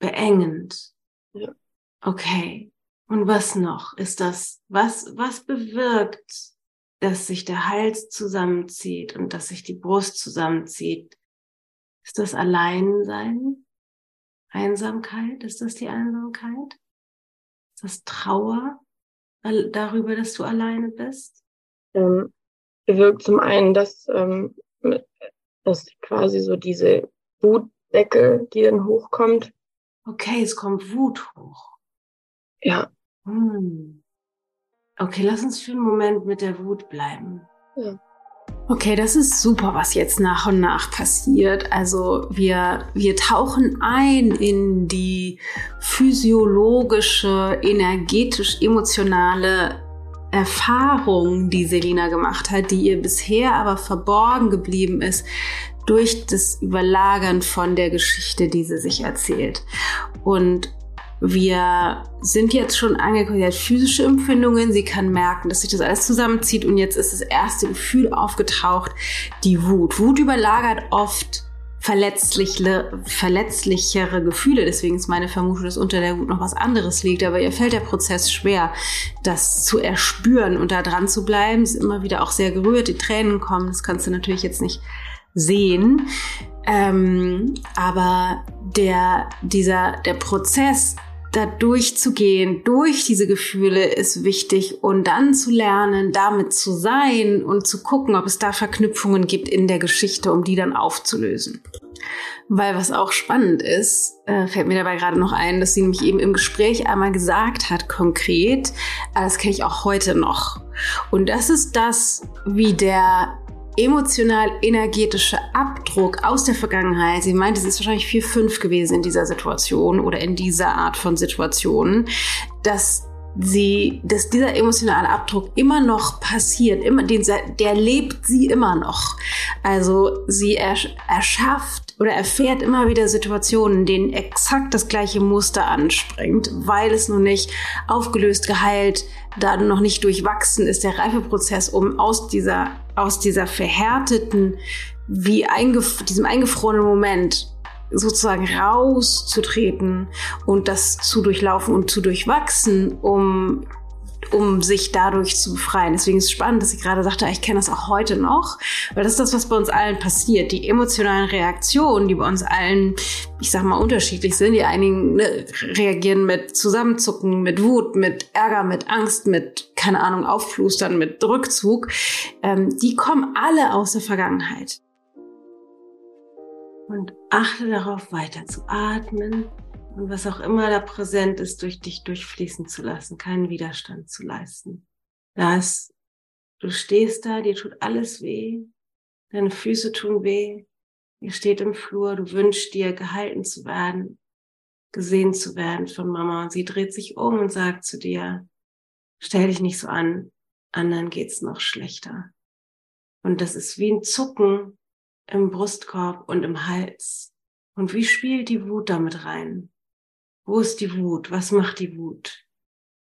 [SPEAKER 1] Beengend.
[SPEAKER 2] Ja.
[SPEAKER 1] Okay. Und was noch? Ist das, was, was bewirkt, dass sich der Hals zusammenzieht und dass sich die Brust zusammenzieht? Ist das Alleinsein? Einsamkeit? Ist das die Einsamkeit? Ist das Trauer darüber, dass du alleine bist?
[SPEAKER 2] Ähm, bewirkt zum einen, dass, ähm, dass quasi so diese Wutdecke, die dann hochkommt.
[SPEAKER 1] Okay, es kommt Wut hoch.
[SPEAKER 2] Ja.
[SPEAKER 1] Hm.
[SPEAKER 3] Okay, lass uns für einen Moment mit der Wut bleiben.
[SPEAKER 2] Ja.
[SPEAKER 1] Okay, das ist super, was jetzt nach und nach passiert. Also wir, wir tauchen ein in die physiologische, energetisch, emotionale Erfahrung, die Selina gemacht hat, die ihr bisher aber verborgen geblieben ist durch das Überlagern von der Geschichte, die sie sich erzählt. Und wir sind jetzt schon angekommen, sie hat physische Empfindungen, sie kann merken, dass sich das alles zusammenzieht und jetzt ist das erste Gefühl aufgetaucht, die Wut. Wut überlagert oft verletzlichere, verletzlichere Gefühle. Deswegen ist meine Vermutung, dass unter der Wut noch was anderes liegt. Aber ihr fällt der Prozess schwer, das zu erspüren und da dran zu bleiben. Sie ist immer wieder auch sehr gerührt, die Tränen kommen. Das kannst du natürlich jetzt nicht sehen. Ähm, aber der, dieser, der Prozess, da durchzugehen, durch diese Gefühle ist wichtig und dann zu lernen, damit zu sein und zu gucken, ob es da Verknüpfungen gibt in der Geschichte, um die dann aufzulösen. Weil was auch spannend ist, äh, fällt mir dabei gerade noch ein, dass sie nämlich eben im Gespräch einmal gesagt hat, konkret, äh, das kenne ich auch heute noch. Und das ist das, wie der emotional-energetische Abdruck aus der Vergangenheit, sie meint, es ist wahrscheinlich 4-5 gewesen in dieser Situation oder in dieser Art von Situation, dass sie, dass dieser emotionale Abdruck immer noch passiert, immer, den, der lebt sie immer noch. Also sie erschafft oder erfährt immer wieder Situationen, denen exakt das gleiche Muster anspringt, weil es noch nicht aufgelöst, geheilt, da noch nicht durchwachsen ist, der Reifeprozess, um aus dieser, aus dieser verhärteten, wie eingef diesem eingefrorenen Moment sozusagen rauszutreten und das zu durchlaufen und zu durchwachsen, um um sich dadurch zu befreien. Deswegen ist es spannend, dass sie gerade sagte, ich kenne das auch heute noch, weil das ist das, was bei uns allen passiert. Die emotionalen Reaktionen, die bei uns allen, ich sag mal, unterschiedlich sind. Die einigen ne, reagieren mit Zusammenzucken, mit Wut, mit Ärger, mit Angst, mit, keine Ahnung, Aufflustern, mit Rückzug. Ähm, die kommen alle aus der Vergangenheit. Und achte darauf, weiter zu atmen und was auch immer da präsent ist, durch dich durchfließen zu lassen, keinen Widerstand zu leisten. Das, du stehst da, dir tut alles weh, deine Füße tun weh, ihr steht im Flur, du wünschst dir, gehalten zu werden, gesehen zu werden von Mama. Und sie dreht sich um und sagt zu dir, stell dich nicht so an, anderen geht's noch schlechter. Und das ist wie ein Zucken im Brustkorb und im Hals. Und wie spielt die Wut damit rein? Wo ist die Wut? Was macht die Wut?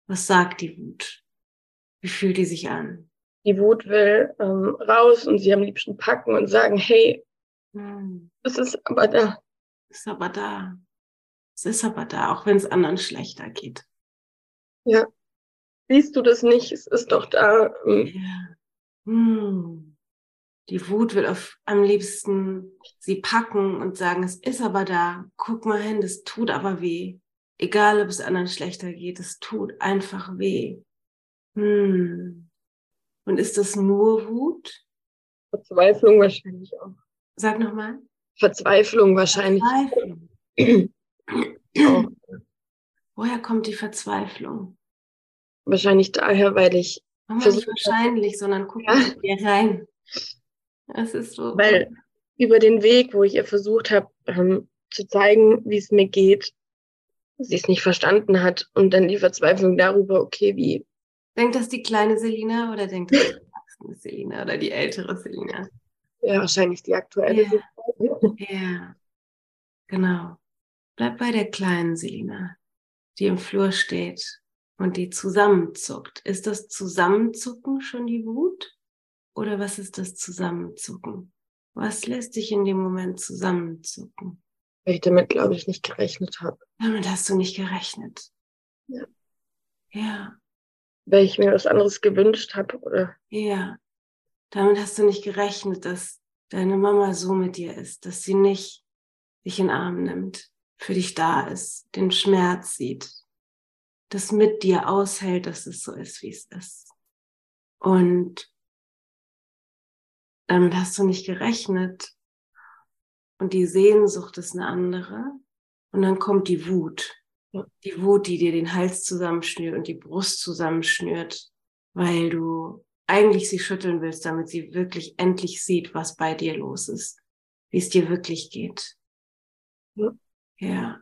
[SPEAKER 1] Was sagt die Wut? Wie fühlt die sich an?
[SPEAKER 2] Die Wut will ähm, raus und sie am liebsten packen und sagen, hey, hm. es ist aber da.
[SPEAKER 3] Es ist aber da. Es ist aber da, auch wenn es anderen schlechter geht.
[SPEAKER 2] Ja. Siehst du das nicht? Es ist doch da.
[SPEAKER 3] Hm. Ja. Hm. Die Wut will auf, am liebsten sie packen und sagen, es ist aber da. Guck mal hin, das tut aber weh. Egal, ob es anderen schlechter geht, es tut einfach weh. Hm. Und ist das nur Wut?
[SPEAKER 2] Verzweiflung wahrscheinlich auch.
[SPEAKER 3] Sag nochmal.
[SPEAKER 2] Verzweiflung wahrscheinlich. Verzweiflung. [CLEARS THROAT]
[SPEAKER 3] Woher kommt die Verzweiflung?
[SPEAKER 2] Wahrscheinlich daher, weil ich.
[SPEAKER 3] Nicht wahrscheinlich, sondern guck ja. mal hier rein. Es ist so.
[SPEAKER 2] Weil über den Weg, wo ich ihr versucht habe, ähm, zu zeigen, wie es mir geht, sie es nicht verstanden hat und dann die Verzweiflung darüber, okay, wie.
[SPEAKER 3] Denkt das die kleine Selina oder denkt das die erwachsene Selina oder die ältere Selina?
[SPEAKER 2] Ja, wahrscheinlich die aktuelle.
[SPEAKER 3] Ja. ja, genau. Bleib bei der kleinen Selina, die im Flur steht und die zusammenzuckt. Ist das Zusammenzucken schon die Wut? Oder was ist das Zusammenzucken? Was lässt dich in dem Moment zusammenzucken?
[SPEAKER 2] Weil ich damit, glaube ich, nicht gerechnet habe.
[SPEAKER 3] Damit hast du nicht gerechnet.
[SPEAKER 2] Ja.
[SPEAKER 3] Ja.
[SPEAKER 2] Weil ich mir was anderes gewünscht habe, oder?
[SPEAKER 3] Ja. Damit hast du nicht gerechnet, dass deine Mama so mit dir ist, dass sie nicht dich in den Arm nimmt, für dich da ist, den Schmerz sieht, das mit dir aushält, dass es so ist, wie es ist. Und damit hast du nicht gerechnet, und die Sehnsucht ist eine andere. Und dann kommt die Wut. Die Wut, die dir den Hals zusammenschnürt und die Brust zusammenschnürt
[SPEAKER 1] weil du eigentlich sie schütteln willst, damit sie wirklich endlich sieht, was bei dir los ist, wie es dir wirklich geht. Ja. ja.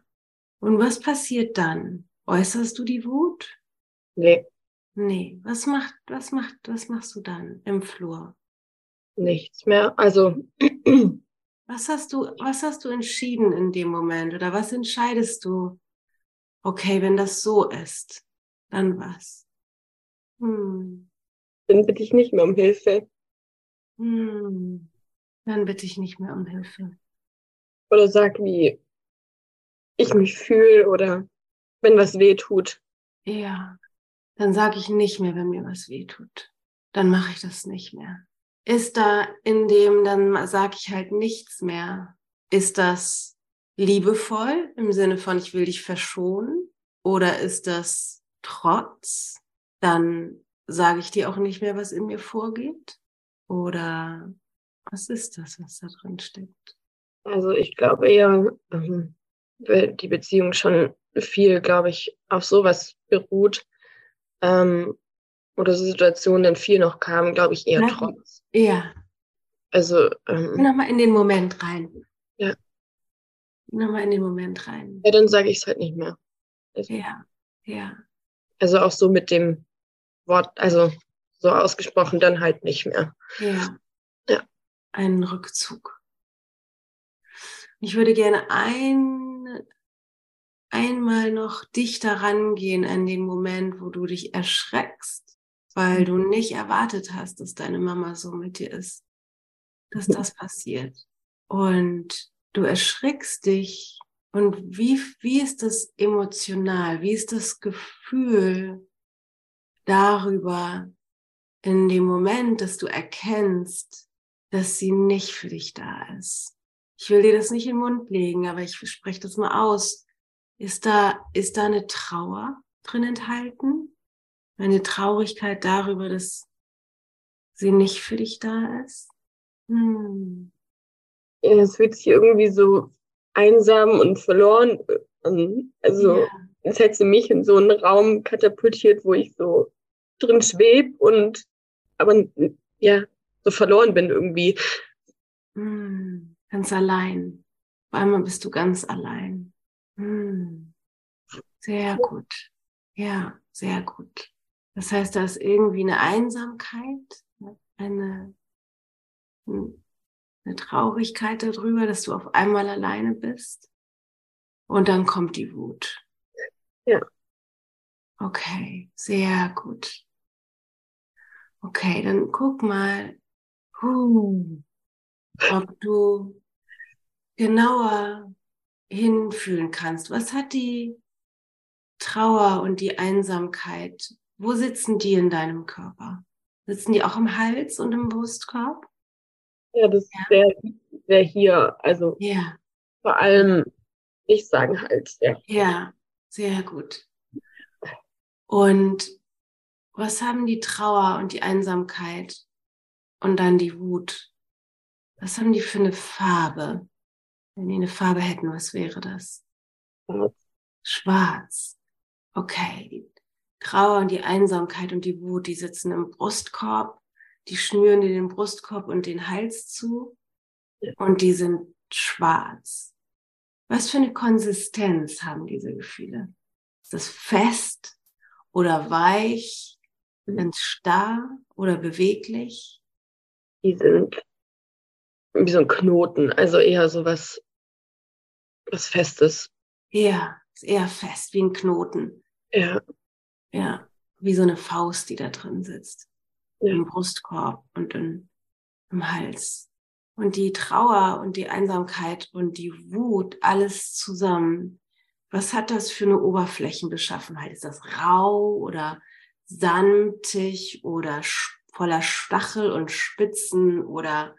[SPEAKER 1] Und was passiert dann? Äußerst du die Wut?
[SPEAKER 2] Nee.
[SPEAKER 1] Nee. Was macht, was macht, was machst du dann im Flur?
[SPEAKER 2] Nichts mehr. Also. [CLEARS THROAT]
[SPEAKER 1] was hast du, was hast du entschieden in dem Moment? Oder was entscheidest du? Okay, wenn das so ist, dann was?
[SPEAKER 2] Hm. Dann bitte ich nicht mehr um Hilfe.
[SPEAKER 1] Hm. Dann bitte ich nicht mehr um Hilfe.
[SPEAKER 2] Oder sag, wie ich mich fühle oder wenn was weh tut.
[SPEAKER 1] Ja, dann sage ich nicht mehr, wenn mir was weh tut. Dann mache ich das nicht mehr. Ist da in dem, dann sage ich halt nichts mehr. Ist das liebevoll im Sinne von, ich will dich verschonen? Oder ist das Trotz? Dann sage ich dir auch nicht mehr, was in mir vorgeht? Oder was ist das, was da drin steckt?
[SPEAKER 2] Also ich glaube eher, ähm, die Beziehung schon viel, glaube ich, auf sowas beruht. Ähm, oder so Situationen dann viel noch kamen, glaube ich, eher trotz.
[SPEAKER 1] Ja.
[SPEAKER 2] Also. Ähm,
[SPEAKER 1] Nochmal in den Moment rein.
[SPEAKER 2] Ja.
[SPEAKER 1] Nochmal in den Moment rein.
[SPEAKER 2] Ja, dann sage ich es halt nicht mehr.
[SPEAKER 1] Also, ja, ja.
[SPEAKER 2] Also auch so mit dem Wort, also so ausgesprochen dann halt nicht mehr.
[SPEAKER 1] Ja.
[SPEAKER 2] Ja.
[SPEAKER 1] Einen Rückzug. Ich würde gerne ein, einmal noch dichter rangehen an den Moment, wo du dich erschreckst, weil du nicht erwartet hast, dass deine Mama so mit dir ist, dass das passiert. Und du erschrickst dich. Und wie, wie ist das emotional? Wie ist das Gefühl, darüber in dem Moment, dass du erkennst, dass sie nicht für dich da ist. Ich will dir das nicht in den Mund legen, aber ich spreche das mal aus. Ist da, ist da eine Trauer drin enthalten? Eine Traurigkeit darüber, dass sie nicht für dich da ist? Hm.
[SPEAKER 2] Ja, es fühlt sich irgendwie so einsam und verloren an. Also, ja. es hätte mich in so einen Raum katapultiert, wo ich so drin schweb und aber ja, so verloren bin irgendwie.
[SPEAKER 1] Mm, ganz allein. Auf einmal bist du ganz allein. Mm, sehr gut. Ja, sehr gut. Das heißt, da ist irgendwie eine Einsamkeit, eine, eine Traurigkeit darüber, dass du auf einmal alleine bist. Und dann kommt die Wut.
[SPEAKER 2] Ja.
[SPEAKER 1] Okay, sehr gut. Okay, dann guck mal, huh, ob du genauer hinfühlen kannst. Was hat die Trauer und die Einsamkeit? Wo sitzen die in deinem Körper? Sitzen die auch im Hals und im Brustkorb?
[SPEAKER 2] Ja, das ja. wäre wär hier. Also
[SPEAKER 1] ja.
[SPEAKER 2] vor allem, ich sage Hals, ja.
[SPEAKER 1] Ja, sehr gut. Und was haben die Trauer und die Einsamkeit und dann die Wut? Was haben die für eine Farbe? Wenn die eine Farbe hätten, was wäre das?
[SPEAKER 2] Schwarz.
[SPEAKER 1] Schwarz. Okay. Die Trauer und die Einsamkeit und die Wut, die sitzen im Brustkorb, die schnüren dir den Brustkorb und den Hals zu und die sind schwarz. Was für eine Konsistenz haben diese Gefühle? Ist das fest oder weich Ganz starr oder beweglich?
[SPEAKER 2] Die sind wie so ein Knoten, also eher so was, was Festes.
[SPEAKER 1] Ja, ist eher fest, wie ein Knoten.
[SPEAKER 2] Ja.
[SPEAKER 1] Ja, wie so eine Faust, die da drin sitzt. Ja. Im Brustkorb und in, im Hals. Und die Trauer und die Einsamkeit und die Wut, alles zusammen. Was hat das für eine Oberflächenbeschaffenheit? Ist das rau oder sandig oder voller Stachel und Spitzen oder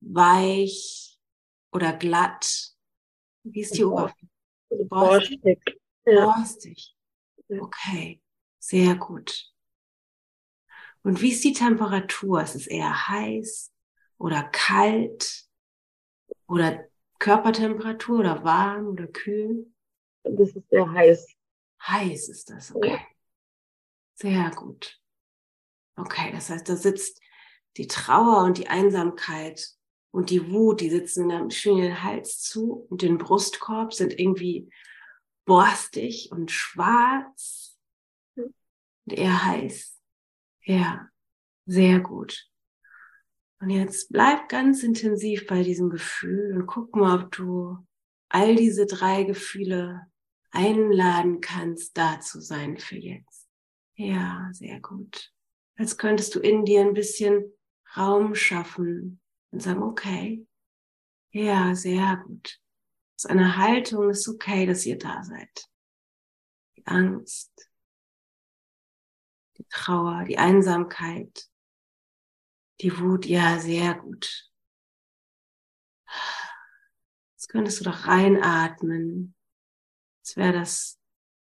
[SPEAKER 1] weich oder glatt? Wie ist die Oberfläche?
[SPEAKER 2] Borstig.
[SPEAKER 1] Borstig. Okay, sehr gut. Und wie ist die Temperatur? Ist es eher heiß oder kalt oder Körpertemperatur oder warm oder kühl?
[SPEAKER 2] Das ist sehr heiß.
[SPEAKER 1] Heiß ist das, okay. Sehr gut. Okay, das heißt, da sitzt die Trauer und die Einsamkeit und die Wut, die sitzen in einem schönen Hals zu und den Brustkorb sind irgendwie borstig und schwarz eher heiß. Ja, sehr gut. Und jetzt bleib ganz intensiv bei diesem Gefühl und guck mal, ob du all diese drei Gefühle einladen kannst, da zu sein für jetzt. Ja, sehr gut. Als könntest du in dir ein bisschen Raum schaffen und sagen, okay, ja, sehr gut. Das ist eine Haltung, ist okay, dass ihr da seid. Die Angst, Trauer, die Einsamkeit, die Wut, ja, sehr gut. Jetzt könntest du doch reinatmen. Jetzt wäre das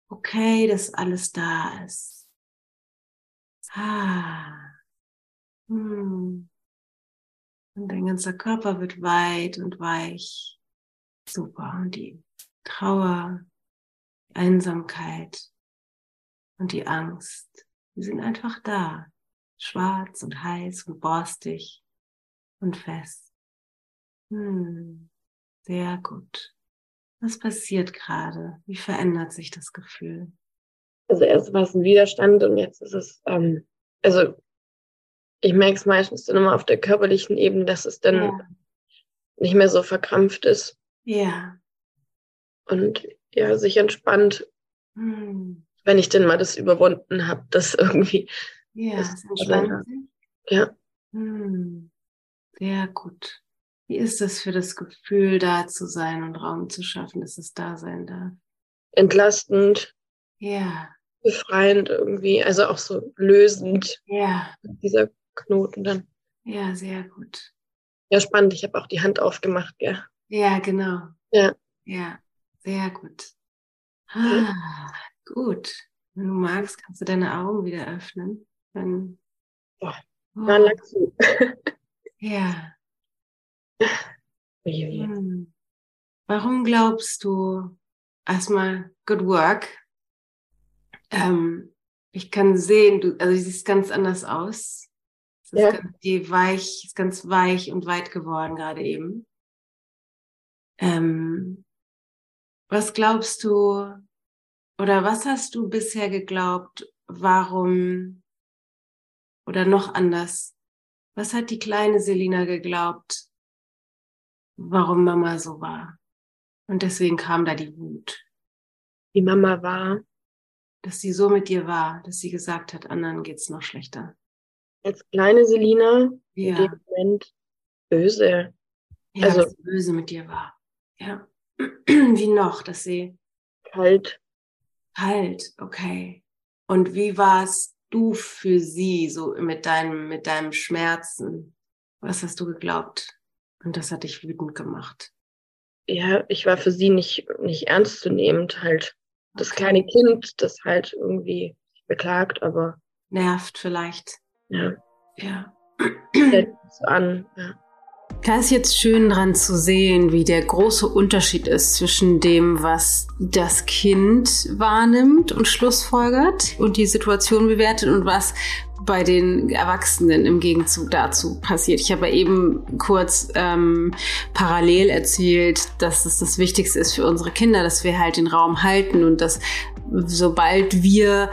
[SPEAKER 1] okay, dass alles da ist. Ah. Hm. Und dein ganzer Körper wird weit und weich. Super. Und die Trauer, die Einsamkeit und die Angst, die sind einfach da. Schwarz und heiß und borstig und fest. Hm. Sehr gut. Was passiert gerade? Wie verändert sich das Gefühl?
[SPEAKER 2] Also erst war es ein Widerstand und jetzt ist es, ähm, also ich merke es meistens dann immer auf der körperlichen Ebene, dass es dann ja. nicht mehr so verkrampft ist.
[SPEAKER 1] Ja.
[SPEAKER 2] Und ja, sich entspannt, hm. Wenn ich denn mal das überwunden habe, das irgendwie.
[SPEAKER 1] Ja, sich.
[SPEAKER 2] Ja.
[SPEAKER 1] Hm. Sehr gut. Wie ist das für das Gefühl, da zu sein und Raum zu schaffen, dass es da sein darf?
[SPEAKER 2] Entlastend.
[SPEAKER 1] Ja.
[SPEAKER 2] Befreiend irgendwie, also auch so lösend.
[SPEAKER 1] Ja.
[SPEAKER 2] Dieser Knoten dann.
[SPEAKER 1] Ja, sehr gut.
[SPEAKER 2] Ja, spannend. Ich habe auch die Hand aufgemacht, ja.
[SPEAKER 1] Ja, genau.
[SPEAKER 2] Ja.
[SPEAKER 1] Ja, sehr gut. Ah, gut. Wenn du magst, kannst du deine Augen wieder öffnen. Dann,
[SPEAKER 2] Boah, oh. lang zu. [LAUGHS]
[SPEAKER 1] ja. Hm. Warum glaubst du, erstmal good work? Ähm, ich kann sehen, du, also du siehst ganz anders aus. Es ja. ist ganz, die weich, ist ganz weich und weit geworden gerade eben. Ähm, was glaubst du oder was hast du bisher geglaubt, warum oder noch anders? Was hat die kleine Selina geglaubt, warum Mama so war. Und deswegen kam da die Wut.
[SPEAKER 2] Die Mama war.
[SPEAKER 1] Dass sie so mit dir war, dass sie gesagt hat, anderen geht's noch schlechter.
[SPEAKER 2] Als kleine Selina
[SPEAKER 1] ja.
[SPEAKER 2] in dem Moment böse.
[SPEAKER 1] Ja, also dass sie böse mit dir war. Ja. [CLEARS THROAT] Wie noch, dass sie
[SPEAKER 2] kalt.
[SPEAKER 1] Kalt, okay. Und wie warst du für sie so mit deinem mit deinem Schmerzen? Was hast du geglaubt? Und das hat dich wütend gemacht.
[SPEAKER 2] Ja, ich war für sie nicht, nicht ernst zu nehmen, halt das okay. kleine Kind, das halt irgendwie beklagt, aber.
[SPEAKER 1] Nervt vielleicht.
[SPEAKER 2] Ja.
[SPEAKER 1] Ja.
[SPEAKER 2] an, ja.
[SPEAKER 1] Da ist jetzt schön dran zu sehen, wie der große Unterschied ist zwischen dem, was das Kind wahrnimmt und schlussfolgert und die Situation bewertet und was bei den Erwachsenen im Gegenzug dazu passiert. Ich habe eben kurz ähm, parallel erzählt, dass es das Wichtigste ist für unsere Kinder, dass wir halt den Raum halten und dass sobald wir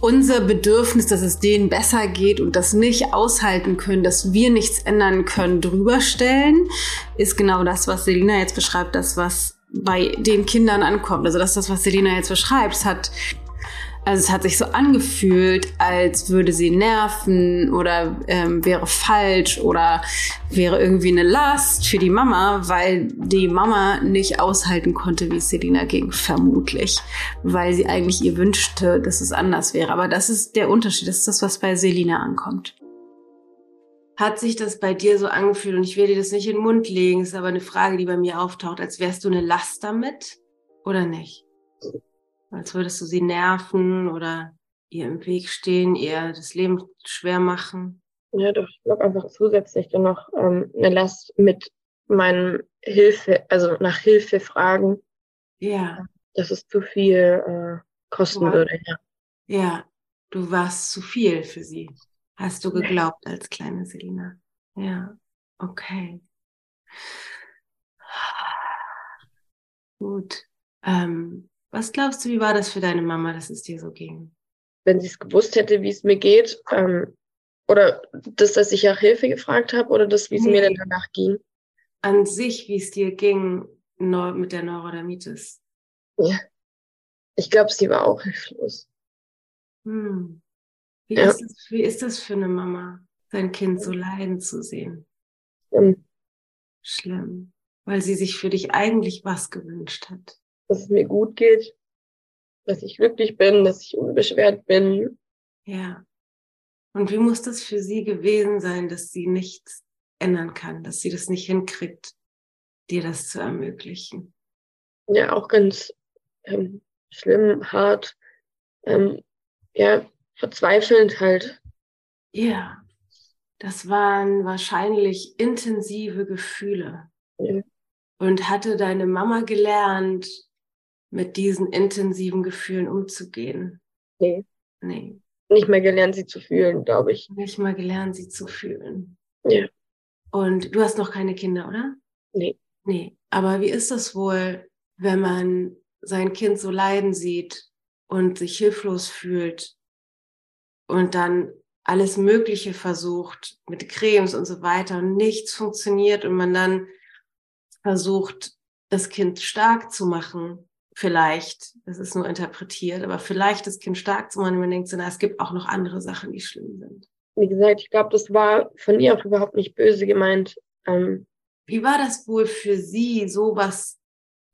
[SPEAKER 1] unser Bedürfnis, dass es denen besser geht und das nicht aushalten können, dass wir nichts ändern können, drüber stellen, ist genau das, was Selina jetzt beschreibt, das, was bei den Kindern ankommt. Also das was Selina jetzt beschreibt. Es hat also es hat sich so angefühlt, als würde sie nerven oder ähm, wäre falsch oder wäre irgendwie eine Last für die Mama, weil die Mama nicht aushalten konnte, wie es Selina ging, vermutlich. Weil sie eigentlich ihr wünschte, dass es anders wäre. Aber das ist der Unterschied. Das ist das, was bei Selina ankommt. Hat sich das bei dir so angefühlt, und ich will dir das nicht in den Mund legen, ist aber eine Frage, die bei mir auftaucht, als wärst du eine Last damit oder nicht? Als würdest du sie nerven oder ihr im Weg stehen, ihr das Leben schwer machen.
[SPEAKER 2] Ja, doch, ich glaube einfach zusätzlich dann noch ähm, eine Last mit meinem Hilfe, also nach Hilfe fragen.
[SPEAKER 1] Ja.
[SPEAKER 2] Dass es zu viel äh, kosten ja. würde, ja.
[SPEAKER 1] Ja, du warst zu viel für sie. Hast du geglaubt als kleine Selina? Ja, okay. Gut. Ähm, was glaubst du, wie war das für deine Mama, dass es dir so ging?
[SPEAKER 2] Wenn sie es gewusst hätte, wie es mir geht, ähm, oder das, dass ich nach Hilfe gefragt habe, oder das, wie es nee. mir denn danach ging?
[SPEAKER 1] An sich, wie es dir ging mit der Neurodermitis.
[SPEAKER 2] Ja. Ich glaube, sie war auch hilflos.
[SPEAKER 1] Hm. Wie, ja. ist das, wie ist das für eine Mama, sein Kind so leiden zu sehen?
[SPEAKER 2] Schlimm.
[SPEAKER 1] Schlimm. Weil sie sich für dich eigentlich was gewünscht hat.
[SPEAKER 2] Dass es mir gut geht, dass ich glücklich bin, dass ich unbeschwert bin.
[SPEAKER 1] Ja. Und wie muss das für sie gewesen sein, dass sie nichts ändern kann, dass sie das nicht hinkriegt, dir das zu ermöglichen?
[SPEAKER 2] Ja, auch ganz ähm, schlimm, hart. Ähm, ja, verzweifelnd halt.
[SPEAKER 1] Ja, das waren wahrscheinlich intensive Gefühle.
[SPEAKER 2] Ja.
[SPEAKER 1] Und hatte deine Mama gelernt, mit diesen intensiven Gefühlen umzugehen?
[SPEAKER 2] Nee.
[SPEAKER 1] Nee.
[SPEAKER 2] Nicht mehr gelernt, sie zu fühlen, glaube ich.
[SPEAKER 1] Nicht mal gelernt, sie zu fühlen.
[SPEAKER 2] Ja.
[SPEAKER 1] Und du hast noch keine Kinder, oder?
[SPEAKER 2] Nee.
[SPEAKER 1] Nee. Aber wie ist das wohl, wenn man sein Kind so leiden sieht und sich hilflos fühlt und dann alles Mögliche versucht mit Cremes und so weiter und nichts funktioniert und man dann versucht, das Kind stark zu machen, vielleicht, das ist nur interpretiert, aber vielleicht das Kind stark zu machen und man denkt so, na, es gibt auch noch andere Sachen, die schlimm sind.
[SPEAKER 2] Wie gesagt, ich glaube, das war von ihr auch überhaupt nicht böse gemeint. Ähm,
[SPEAKER 1] Wie war das wohl für sie, sowas,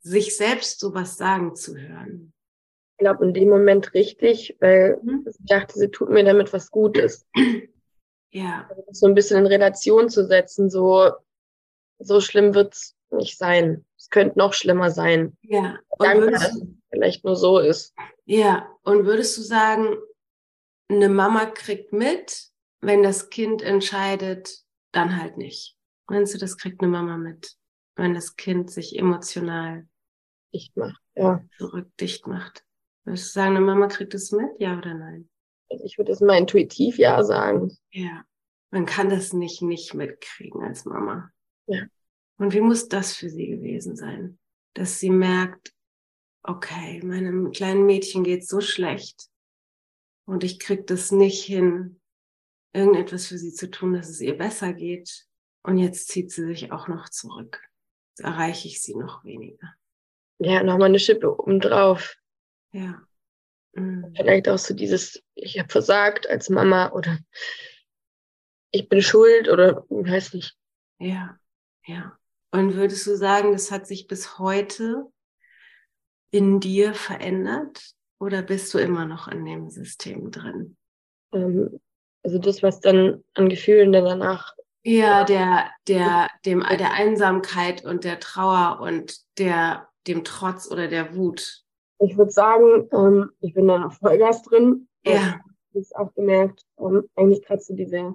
[SPEAKER 1] sich selbst sowas sagen zu hören?
[SPEAKER 2] glaube, in dem Moment richtig, weil mhm. ich dachte, sie tut mir damit was Gutes. [CLEARS THROAT]
[SPEAKER 1] Ja.
[SPEAKER 2] Also so ein bisschen in Relation zu setzen, so, so schlimm wird's nicht sein. Könnte noch schlimmer sein.
[SPEAKER 1] Ja.
[SPEAKER 2] Und Danke, dass es vielleicht nur so ist.
[SPEAKER 1] Ja. Und würdest du sagen, eine Mama kriegt mit, wenn das Kind entscheidet, dann halt nicht? Meinst du, das kriegt eine Mama mit, wenn das Kind sich emotional
[SPEAKER 2] dicht macht, ja.
[SPEAKER 1] Zurückdicht macht? Würdest du sagen, eine Mama kriegt es mit, ja oder nein?
[SPEAKER 2] Also ich würde es mal intuitiv ja sagen.
[SPEAKER 1] Ja. Man kann das nicht nicht mitkriegen als Mama.
[SPEAKER 2] Ja.
[SPEAKER 1] Und wie muss das für sie gewesen sein? Dass sie merkt, okay, meinem kleinen Mädchen geht so schlecht und ich krieg das nicht hin, irgendetwas für sie zu tun, dass es ihr besser geht. Und jetzt zieht sie sich auch noch zurück. Jetzt erreiche ich sie noch weniger.
[SPEAKER 2] Ja, nochmal eine Schippe obendrauf.
[SPEAKER 1] Ja. Mhm.
[SPEAKER 2] Vielleicht auch so dieses, ich habe versagt als Mama oder ich bin schuld oder weiß nicht.
[SPEAKER 1] Ja, ja. Und würdest du sagen, das hat sich bis heute in dir verändert oder bist du immer noch in dem System drin?
[SPEAKER 2] Ähm, also das, was dann an Gefühlen dann danach.
[SPEAKER 1] Ja, der, der, dem, der Einsamkeit und der Trauer und der, dem Trotz oder der Wut
[SPEAKER 2] ich würde sagen, ähm, ich bin da Vollgas drin.
[SPEAKER 1] Ja.
[SPEAKER 2] Ich habe auch gemerkt, ähm, eigentlich gerade so diese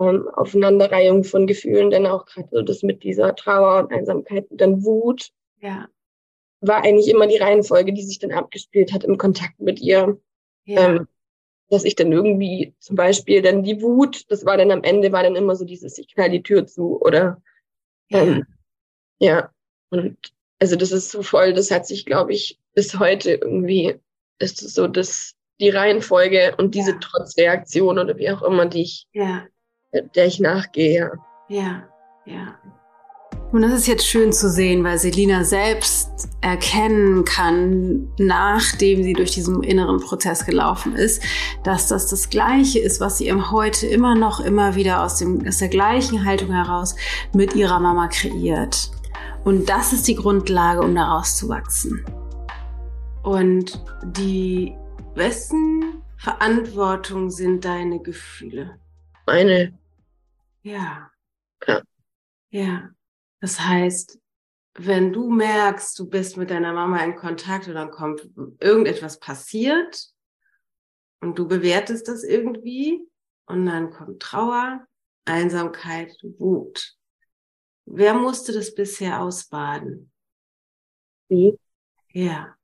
[SPEAKER 2] ähm, Aufeinanderreihung von Gefühlen, dann auch gerade so das mit dieser Trauer und Einsamkeit und dann Wut.
[SPEAKER 1] Ja.
[SPEAKER 2] War eigentlich immer die Reihenfolge, die sich dann abgespielt hat im Kontakt mit ihr.
[SPEAKER 1] Ja. Ähm,
[SPEAKER 2] dass ich dann irgendwie zum Beispiel dann die Wut, das war dann am Ende, war dann immer so dieses, ich knall die Tür zu oder
[SPEAKER 1] ja.
[SPEAKER 2] Ähm, ja. Und also das ist so voll, das hat sich, glaube ich, bis heute irgendwie, ist es so, dass die Reihenfolge und diese ja. Trotzreaktion oder wie auch immer, die ich,
[SPEAKER 1] ja.
[SPEAKER 2] Der ich nachgehe.
[SPEAKER 1] Ja, ja.
[SPEAKER 4] Und das ist jetzt schön zu sehen, weil Selina selbst erkennen kann, nachdem sie durch diesen inneren Prozess gelaufen ist, dass das das Gleiche ist, was sie im Heute immer noch, immer wieder aus, dem, aus der gleichen Haltung heraus mit ihrer Mama kreiert. Und das ist die Grundlage, um daraus zu wachsen.
[SPEAKER 1] Und die wessen Verantwortung sind deine Gefühle?
[SPEAKER 2] Meine.
[SPEAKER 1] Ja.
[SPEAKER 2] Ja.
[SPEAKER 1] Ja. Das heißt, wenn du merkst, du bist mit deiner Mama in Kontakt und dann kommt irgendetwas passiert und du bewertest das irgendwie und dann kommt Trauer, Einsamkeit, Wut. Wer musste das bisher ausbaden?
[SPEAKER 2] Wie?
[SPEAKER 1] Ja.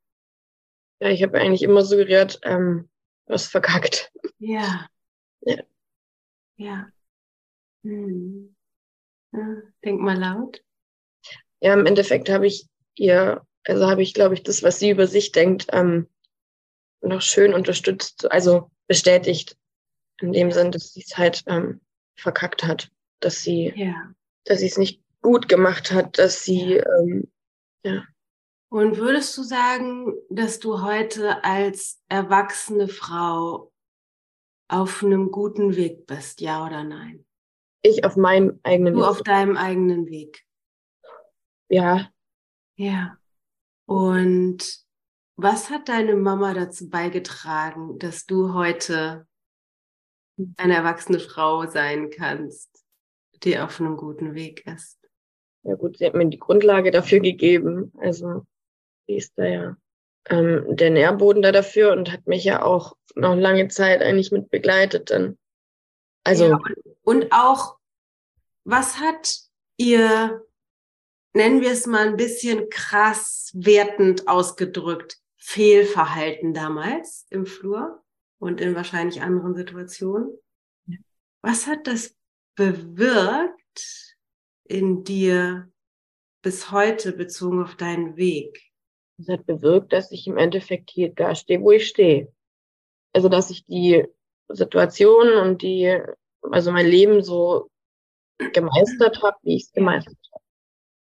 [SPEAKER 2] Ja, ich habe eigentlich immer suggeriert, ähm, du hast verkackt.
[SPEAKER 1] Ja.
[SPEAKER 2] ja.
[SPEAKER 1] Ja. Hm. ja. Denk mal laut.
[SPEAKER 2] Ja, im Endeffekt habe ich ihr, also habe ich, glaube ich, das, was sie über sich denkt, ähm, noch schön unterstützt, also bestätigt. In dem Sinn, dass sie es halt ähm, verkackt hat, dass sie, ja. dass sie es nicht gut gemacht hat, dass sie, ja. Ähm, ja.
[SPEAKER 1] Und würdest du sagen, dass du heute als erwachsene Frau auf einem guten Weg bist, ja oder nein?
[SPEAKER 2] Ich auf meinem eigenen
[SPEAKER 1] Weg. Du auf deinem eigenen Weg.
[SPEAKER 2] Ja.
[SPEAKER 1] Ja. Und was hat deine Mama dazu beigetragen, dass du heute eine erwachsene Frau sein kannst, die auf einem guten Weg ist?
[SPEAKER 2] Ja gut, sie hat mir die Grundlage dafür gegeben. Also sie ist da ja ähm, der Nährboden da dafür und hat mich ja auch noch lange Zeit eigentlich mit begleitet. Dann. Also ja,
[SPEAKER 1] und auch, was hat ihr, nennen wir es mal ein bisschen krass wertend ausgedrückt, Fehlverhalten damals im Flur und in wahrscheinlich anderen Situationen? Was hat das bewirkt in dir bis heute bezogen auf deinen Weg?
[SPEAKER 2] Das hat bewirkt, dass ich im Endeffekt hier da stehe, wo ich stehe. Also, dass ich die Situation und die, also mein Leben so gemeistert habe, wie ich es gemeistert habe.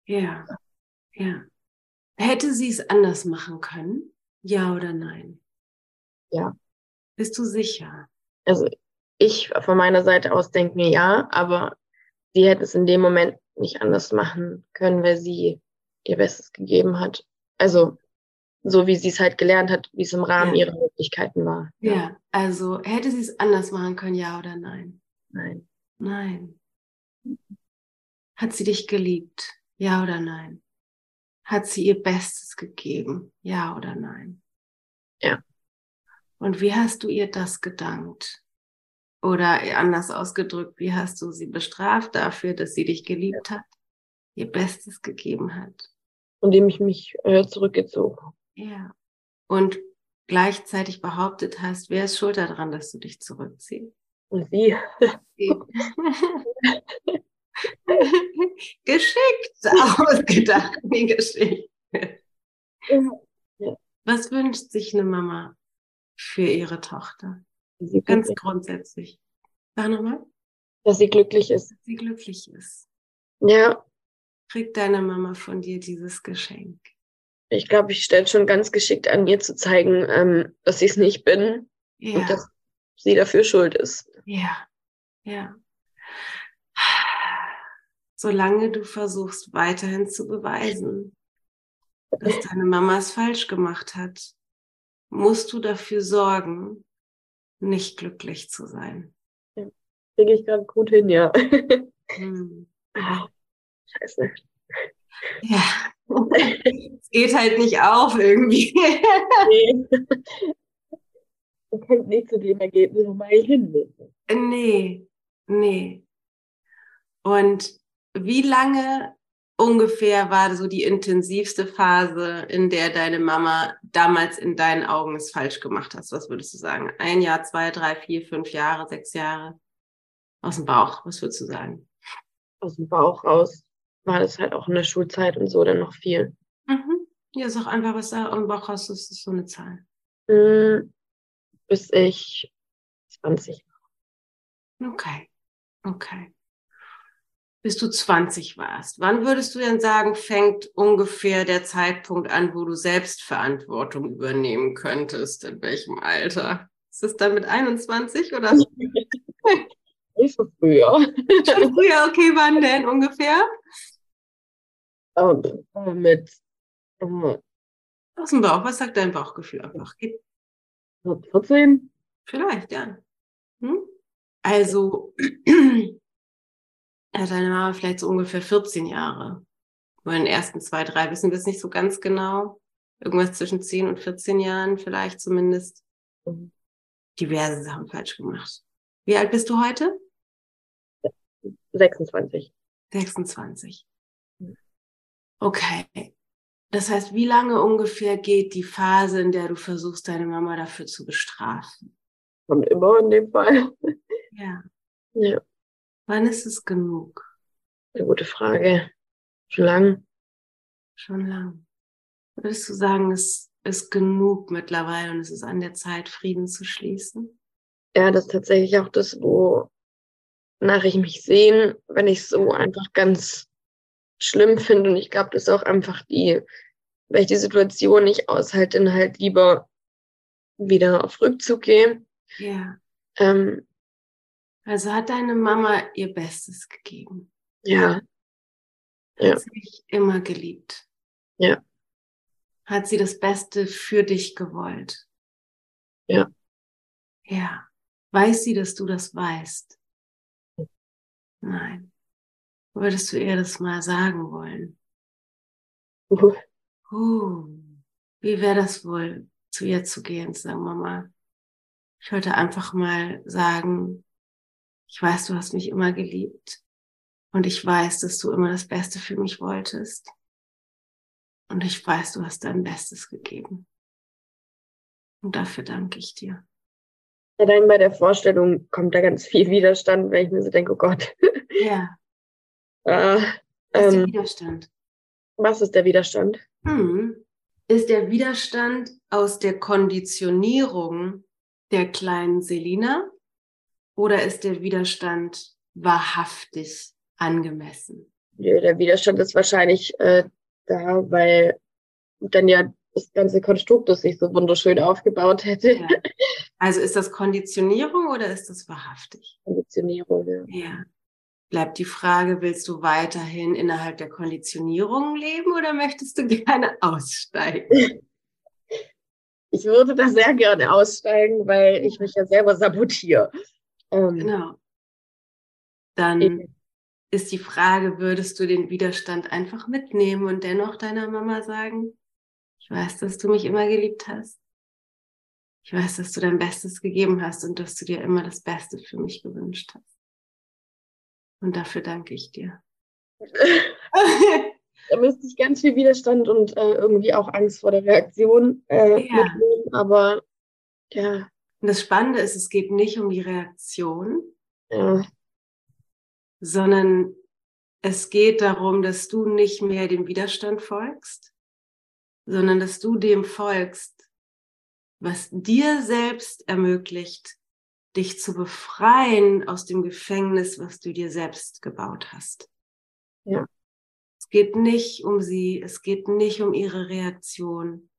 [SPEAKER 1] Ja, ja. Hätte sie es anders machen können? Ja oder nein?
[SPEAKER 2] Ja.
[SPEAKER 1] Bist du sicher?
[SPEAKER 2] Also ich von meiner Seite aus denke mir ja, aber sie hätte es in dem Moment nicht anders machen können, weil sie ihr Bestes gegeben hat. Also so wie sie es halt gelernt hat, wie es im Rahmen ja. ihrer Möglichkeiten war.
[SPEAKER 1] Ja. ja, also hätte sie es anders machen können, ja oder nein?
[SPEAKER 2] Nein.
[SPEAKER 1] Nein. Hat sie dich geliebt? Ja oder nein? Hat sie ihr Bestes gegeben? Ja oder nein?
[SPEAKER 2] Ja.
[SPEAKER 1] Und wie hast du ihr das gedankt? Oder anders ausgedrückt, wie hast du sie bestraft dafür, dass sie dich geliebt hat, ihr Bestes gegeben hat?
[SPEAKER 2] Indem ich mich äh, zurückgezogen
[SPEAKER 1] Ja. Und gleichzeitig behauptet hast, wer ist schuld daran, dass du dich zurückziehst?
[SPEAKER 2] Sie. [LAUGHS]
[SPEAKER 1] Geschickt ausgedacht, die Geschichte. Was wünscht sich eine Mama für ihre Tochter? Ganz grundsätzlich. Sag nochmal.
[SPEAKER 2] Dass sie glücklich ist.
[SPEAKER 1] Dass sie glücklich ist.
[SPEAKER 2] Ja.
[SPEAKER 1] Kriegt deine Mama von dir dieses Geschenk?
[SPEAKER 2] Ich glaube, ich stelle schon ganz geschickt an, mir zu zeigen, ähm, dass ich es nicht bin ja. und dass sie dafür schuld ist.
[SPEAKER 1] Ja, ja. Solange du versuchst, weiterhin zu beweisen, dass deine Mama es falsch gemacht hat, musst du dafür sorgen, nicht glücklich zu sein.
[SPEAKER 2] Ja, Kriege ich gerade gut hin, ja. Hm. Ah, scheiße.
[SPEAKER 1] Ja, es geht halt nicht auf irgendwie.
[SPEAKER 2] nee. Du kannst nicht zu dem Ergebnis, wo man hin will.
[SPEAKER 1] Nee, nee. Und wie lange ungefähr war so die intensivste Phase, in der deine Mama damals in deinen Augen es falsch gemacht hat? Was würdest du sagen? Ein Jahr, zwei, drei, vier, fünf Jahre, sechs Jahre? Aus dem Bauch, was würdest du sagen?
[SPEAKER 2] Aus dem Bauch raus war das halt auch in der Schulzeit und so dann noch viel.
[SPEAKER 1] Mhm. Ja, sag einfach, was da Bauch raus ist, ist so eine Zahl.
[SPEAKER 2] Mhm. Bis ich 20
[SPEAKER 1] war. Okay, okay bis du 20 warst. Wann würdest du denn sagen, fängt ungefähr der Zeitpunkt an, wo du Selbstverantwortung übernehmen könntest? In welchem Alter? Ist es dann mit 21 oder? [LAUGHS]
[SPEAKER 2] Nicht so früher.
[SPEAKER 1] Schon früher, okay, wann denn ungefähr?
[SPEAKER 2] Um, mit um,
[SPEAKER 1] aus dem Bauch. Was sagt dein Bauchgefühl einfach?
[SPEAKER 2] 14?
[SPEAKER 1] Vielleicht, ja. Hm? Also [CLEARS THROAT] hat deine Mama vielleicht so ungefähr 14 Jahre. Nur in den ersten zwei, drei wissen wir es nicht so ganz genau. Irgendwas zwischen 10 und 14 Jahren vielleicht zumindest. Mhm. Diverse Sachen falsch gemacht. Wie alt bist du heute?
[SPEAKER 2] 26.
[SPEAKER 1] 26. Okay. Das heißt, wie lange ungefähr geht die Phase, in der du versuchst, deine Mama dafür zu bestrafen?
[SPEAKER 2] Kommt immer in dem Fall.
[SPEAKER 1] Ja.
[SPEAKER 2] Ja.
[SPEAKER 1] Wann ist es genug?
[SPEAKER 2] Eine gute Frage. Schon lang?
[SPEAKER 1] Schon lang. Würdest du sagen, es ist genug mittlerweile und es ist an der Zeit, Frieden zu schließen?
[SPEAKER 2] Ja, das ist tatsächlich auch das, wonach ich mich sehen, wenn ich so einfach ganz schlimm finde. Und ich glaube, das ist auch einfach die, weil ich die Situation nicht aushalte, dann halt lieber wieder auf Rückzug gehe.
[SPEAKER 1] Ja.
[SPEAKER 2] Ähm,
[SPEAKER 1] also hat deine Mama ihr Bestes gegeben.
[SPEAKER 2] ja,
[SPEAKER 1] Hat
[SPEAKER 2] Ja.
[SPEAKER 1] sie dich immer geliebt.
[SPEAKER 2] Ja.
[SPEAKER 1] Hat sie das Beste für dich gewollt.
[SPEAKER 2] Ja.
[SPEAKER 1] Ja. Weiß sie, dass du das weißt? Nein. Würdest du ihr das mal sagen wollen?
[SPEAKER 2] uh,
[SPEAKER 1] Uh, wie wäre das wohl, zu ihr zu gehen, zu sagen, Mama, ich wollte einfach mal sagen, ich weiß, du hast mich immer geliebt. Und ich weiß, dass du immer das Beste für mich wolltest. Und ich weiß, du hast dein Bestes gegeben. Und dafür danke ich dir.
[SPEAKER 2] allein bei der Vorstellung kommt da ganz viel Widerstand, wenn ich mir so denke, oh Gott,
[SPEAKER 1] Ja, [LAUGHS]
[SPEAKER 2] äh,
[SPEAKER 1] das ist der
[SPEAKER 2] ähm,
[SPEAKER 1] Widerstand.
[SPEAKER 2] was ist der Widerstand?
[SPEAKER 1] Hm. Ist der Widerstand aus der Konditionierung der kleinen Selina oder ist der Widerstand wahrhaftig angemessen?
[SPEAKER 2] Ja, Der Widerstand ist wahrscheinlich äh, da, weil dann ja das ganze Konstrukt, das sich so wunderschön aufgebaut hätte,
[SPEAKER 1] Ja. Also ist das Konditionierung oder ist das wahrhaftig?
[SPEAKER 2] Konditionierung. Ja.
[SPEAKER 1] Ja. Bleibt die Frage, willst du weiterhin innerhalb der Konditionierung leben oder möchtest du [LAUGHS] gerne aussteigen?
[SPEAKER 2] Ich würde da sehr gerne aussteigen, weil ich mich ja selber sabotiere. Ähm,
[SPEAKER 1] Genau. Dann
[SPEAKER 2] eben.
[SPEAKER 1] ist die Frage, würdest du den Widerstand einfach mitnehmen und dennoch deiner Mama sagen, ich weiß, dass du mich immer geliebt hast. Ich weiß, dass du dein Bestes gegeben hast und dass du dir immer das Beste für mich gewünscht hast. Und dafür danke ich dir. [LAUGHS]
[SPEAKER 2] da müsste ich ganz viel Widerstand und äh, irgendwie auch Angst vor der Reaktion äh,
[SPEAKER 1] Ja.
[SPEAKER 2] mitnehmen. Aber ja,
[SPEAKER 1] Und das Spannende ist, es geht nicht um die Reaktion,
[SPEAKER 2] ja,
[SPEAKER 1] sondern es geht darum, dass du nicht mehr dem Widerstand folgst, sondern dass du dem folgst, was dir selbst ermöglicht, dich zu befreien aus dem Gefängnis, was du dir selbst gebaut hast.
[SPEAKER 2] Ja.
[SPEAKER 1] Es geht nicht um sie, es geht nicht um ihre Reaktion.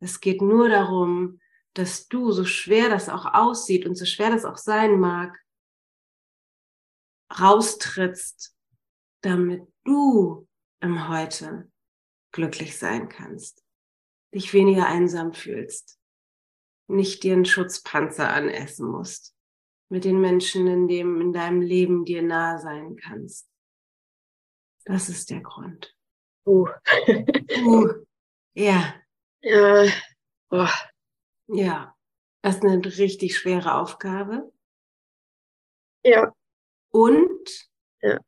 [SPEAKER 1] Es geht nur darum, dass du, so schwer das auch aussieht und so schwer das auch sein mag, raustrittst, damit du im Heute glücklich sein kannst, dich weniger einsam fühlst, nicht dir einen Schutzpanzer anessen musst, mit den Menschen in dem, in deinem Leben dir nah sein kannst. Das ist der Grund.
[SPEAKER 2] uh,
[SPEAKER 1] Uh, ja,
[SPEAKER 2] ja, boah,
[SPEAKER 1] ja. Das ist eine richtig schwere Aufgabe.
[SPEAKER 2] ja,
[SPEAKER 1] Und
[SPEAKER 2] Ja.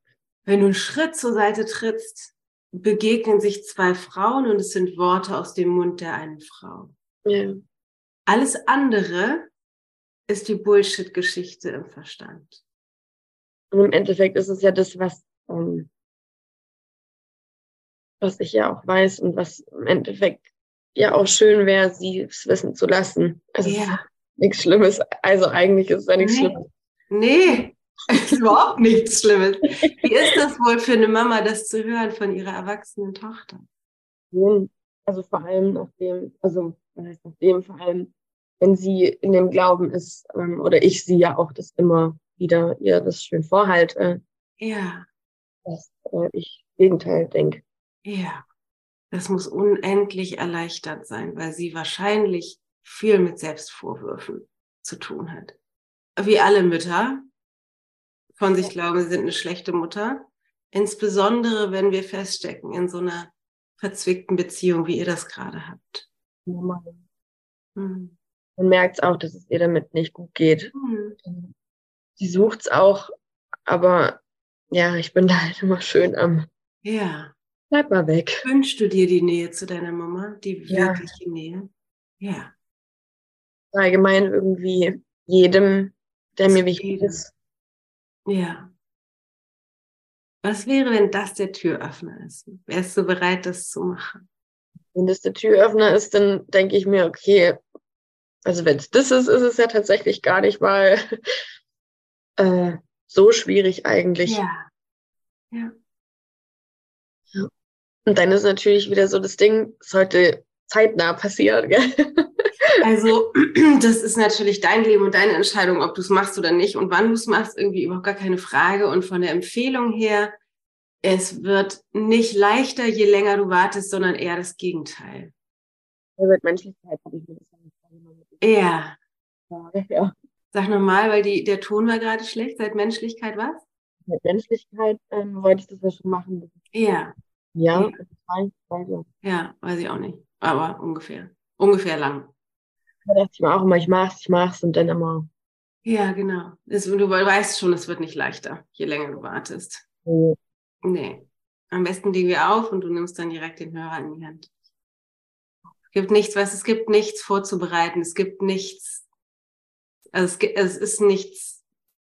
[SPEAKER 1] wenn du einen Schritt zur Seite trittst, begegnen sich zwei Frauen und es sind Worte aus dem Mund der einen Frau.
[SPEAKER 2] ja,
[SPEAKER 1] Alles andere ist die Bullshit-Geschichte im Verstand.
[SPEAKER 2] Und im Endeffekt ist es ja das, was, ähm, was ich ja auch weiß und was im Endeffekt ja auch schön wäre, sie es wissen zu lassen. Also es ist
[SPEAKER 1] Ja.
[SPEAKER 2] nichts Schlimmes. Also eigentlich ist es ja nichts
[SPEAKER 1] Nee.
[SPEAKER 2] Schlimmes.
[SPEAKER 1] Nee, ist [LAUGHS] überhaupt nichts Schlimmes. Wie ist das wohl für eine Mama, das zu hören von ihrer erwachsenen Tochter?
[SPEAKER 2] Also vor allem nachdem, also was heißt nachdem, vor allem, wenn sie in dem Glauben ist, ähm, oder ich sie ja auch das immer wieder ihr das schön vorhalte,
[SPEAKER 1] Ja,
[SPEAKER 2] dass äh, ich Gegenteil denke.
[SPEAKER 1] ja. Das muss unendlich erleichtert sein, weil sie wahrscheinlich viel mit Selbstvorwürfen zu tun hat. Wie alle Mütter von sich glauben, sie sind eine schlechte Mutter. Insbesondere, wenn wir feststecken in so einer verzwickten Beziehung, wie ihr das gerade habt.
[SPEAKER 2] Normal.
[SPEAKER 1] Hm.
[SPEAKER 2] Man merkt es auch, dass es ihr damit nicht gut geht.
[SPEAKER 1] Hm.
[SPEAKER 2] Sie sucht es auch, aber ja, ich bin da halt immer schön am,
[SPEAKER 1] Ja.
[SPEAKER 2] bleib mal weg.
[SPEAKER 1] Wünschst du dir die Nähe zu deiner Mama? Die
[SPEAKER 2] Ja.
[SPEAKER 1] wirkliche Nähe? Ja.
[SPEAKER 2] Allgemein irgendwie jedem, der
[SPEAKER 1] Zu
[SPEAKER 2] mir wichtig ist.
[SPEAKER 1] Ja. Was wäre, wenn das der Türöffner ist? Wärst du bereit, das zu machen?
[SPEAKER 2] Wenn das der Türöffner ist, dann denke ich mir, okay, also wenn es das ist, ist es ja tatsächlich gar nicht mal [LAUGHS] äh, so schwierig eigentlich.
[SPEAKER 1] Ja. Ja.
[SPEAKER 2] ja. Und dann ist natürlich wieder so das Ding, sollte zeitnah passieren. [LAUGHS] Gell?
[SPEAKER 1] Also, [CLEARS THROAT] das ist natürlich dein Leben und deine Entscheidung, ob du es machst oder nicht und wann du es machst, irgendwie überhaupt gar keine Frage. Und von der Empfehlung her, es wird nicht leichter, je länger du wartest, sondern eher das Gegenteil.
[SPEAKER 2] Ja, mit Menschlichkeit habe ich mir das
[SPEAKER 1] ja. ja. Sag nochmal, weil die, der Ton war gerade schlecht. Seit Menschlichkeit was?
[SPEAKER 2] Mit Menschlichkeit ähm, wollte ich das ja schon machen.
[SPEAKER 1] Ja.
[SPEAKER 2] Ja,
[SPEAKER 1] ja. ja, weiß ich auch nicht. Aber ungefähr. Ungefähr lang.
[SPEAKER 2] Da dachte ich mir auch immer, ich mach's, ich mach's und dann immer.
[SPEAKER 1] Ja, genau. Das, du weißt schon, es wird nicht leichter, je länger du wartest.
[SPEAKER 2] Nee.
[SPEAKER 1] Nee. Am besten legen wir auf und du nimmst dann direkt den Hörer in die Hand. Es gibt nichts, was es gibt nichts vorzubereiten. Es gibt nichts. Also es, gibt, es ist nichts.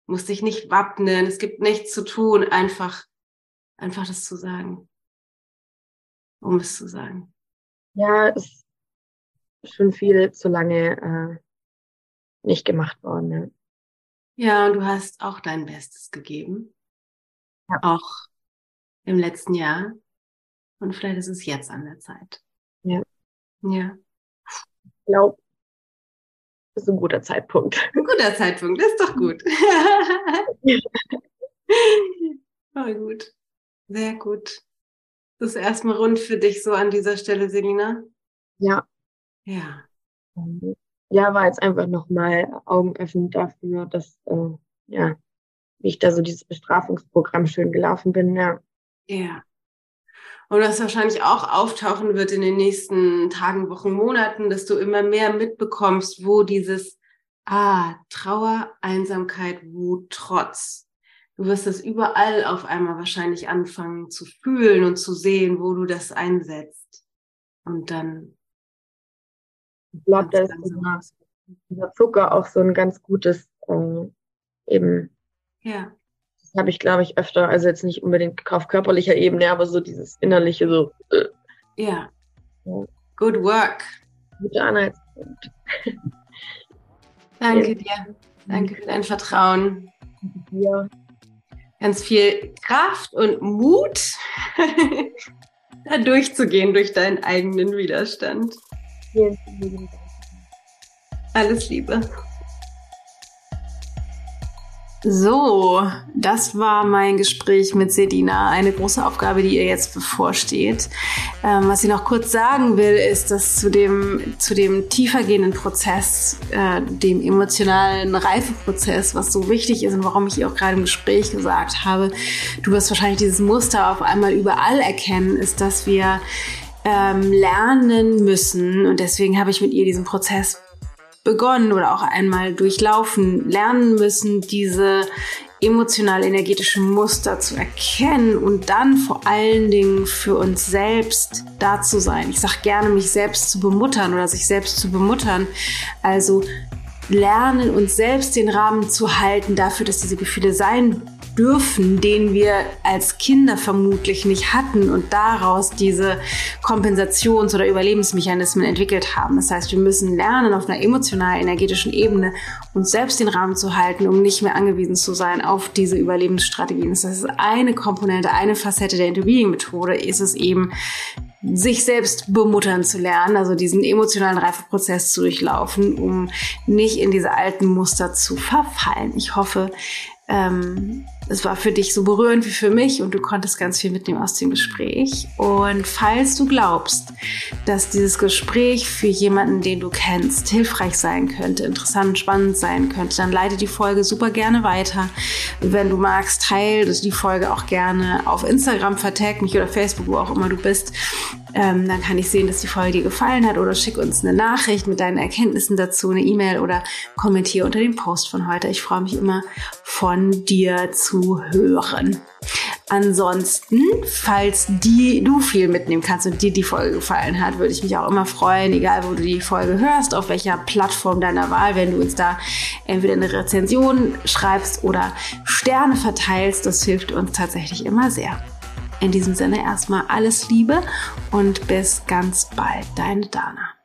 [SPEAKER 1] Musst dich nicht wappnen. Es gibt nichts zu tun. Einfach, einfach das zu sagen. Um es zu sagen.
[SPEAKER 2] Ja, es schon viel zu lange äh, nicht gemacht worden. Ja.
[SPEAKER 1] ja, und du hast auch dein Bestes gegeben. Ja. Auch im letzten Jahr. Und vielleicht ist es jetzt an der Zeit.
[SPEAKER 2] Ja. Ich glaube, das ist ein guter Zeitpunkt.
[SPEAKER 1] Ein guter Zeitpunkt, das ist doch gut. [LAUGHS] oh, gut. Sehr gut. Das ist erstmal rund für dich so an dieser Stelle, Selina.
[SPEAKER 2] Ja,
[SPEAKER 1] ja.
[SPEAKER 2] Ja, war jetzt einfach nochmal augenöffnend dafür, dass, äh, ja, wie ich da so dieses Bestrafungsprogramm schön gelaufen bin, ja.
[SPEAKER 1] Ja. Und was wahrscheinlich auch auftauchen wird in den nächsten Tagen, Wochen, Monaten, dass du immer mehr mitbekommst, wo dieses Ah, Trauer, Einsamkeit, Wut, Trotz. Du wirst es überall auf einmal wahrscheinlich anfangen zu fühlen und zu sehen, wo du das einsetzt. Und dann
[SPEAKER 2] ich glaube, da ist dieser, dieser, Zucker auch so ein ganz gutes äh, eben.
[SPEAKER 1] Ja.
[SPEAKER 2] Das habe ich, glaube ich, öfter, also jetzt nicht unbedingt auf körperlicher Ebene, aber so dieses innerliche so. Äh.
[SPEAKER 1] Ja. Good work.
[SPEAKER 2] Guter Anhaltspunkt. [LAUGHS]
[SPEAKER 1] Danke dir. Danke für dein Vertrauen.
[SPEAKER 2] Ja.
[SPEAKER 1] Ganz viel Kraft und Mut, [LAUGHS] da durchzugehen durch deinen eigenen Widerstand. Alles Liebe. So, das war mein Gespräch mit Sedina. Eine große Aufgabe, die ihr jetzt bevorsteht. Ähm, was ich noch kurz sagen will, ist, dass zu dem, zu dem tiefergehenden Prozess, äh, dem emotionalen Reifeprozess, was so wichtig ist und warum ich ihr auch gerade im Gespräch gesagt habe, du wirst wahrscheinlich dieses Muster auf einmal überall erkennen, ist, dass wir ähm, lernen müssen. Und deswegen habe ich mit ihr diesen Prozess begonnen oder auch einmal durchlaufen, lernen müssen, diese emotional-energetische Muster zu erkennen und dann vor allen Dingen für uns selbst da zu sein. Ich sage gerne, mich selbst zu bemuttern oder sich selbst zu bemuttern. Also lernen, uns selbst den Rahmen zu halten dafür, dass diese Gefühle sein dürfen, den wir als Kinder vermutlich nicht hatten und daraus diese Kompensations- oder Überlebensmechanismen entwickelt haben. Das heißt, wir müssen lernen, auf einer emotional-energetischen Ebene uns selbst den Rahmen zu halten, um nicht mehr angewiesen zu sein auf diese Überlebensstrategien. Das ist eine Komponente, eine Facette der Interviewing-Methode, ist es eben, sich selbst bemuttern zu lernen, also diesen emotionalen Reifeprozess zu durchlaufen, um nicht in diese alten Muster zu verfallen. Ich hoffe, ähm, es war für dich so berührend wie für mich und du konntest ganz viel mitnehmen aus dem Gespräch. Und falls du glaubst, dass dieses Gespräch für jemanden, den du kennst, hilfreich sein könnte, interessant, spannend sein könnte, dann leite die Folge super gerne weiter. Wenn du magst, teile die Folge auch gerne auf Instagram, vertag mich oder Facebook, wo auch immer du bist. Ähm, dann kann ich sehen, dass die Folge dir gefallen hat oder schick uns eine Nachricht mit deinen Erkenntnissen dazu, eine E-Mail oder kommentiere unter dem Post von heute. Ich freue mich immer von dir zu hören. Ansonsten, falls die, du viel mitnehmen kannst und dir die Folge gefallen hat, würde ich mich auch immer freuen, egal wo du die Folge hörst, auf welcher Plattform deiner Wahl, wenn du uns da entweder eine Rezension schreibst oder Sterne verteilst. Das hilft uns tatsächlich immer sehr. In diesem Sinne erstmal alles Liebe und bis ganz bald, deine Dana.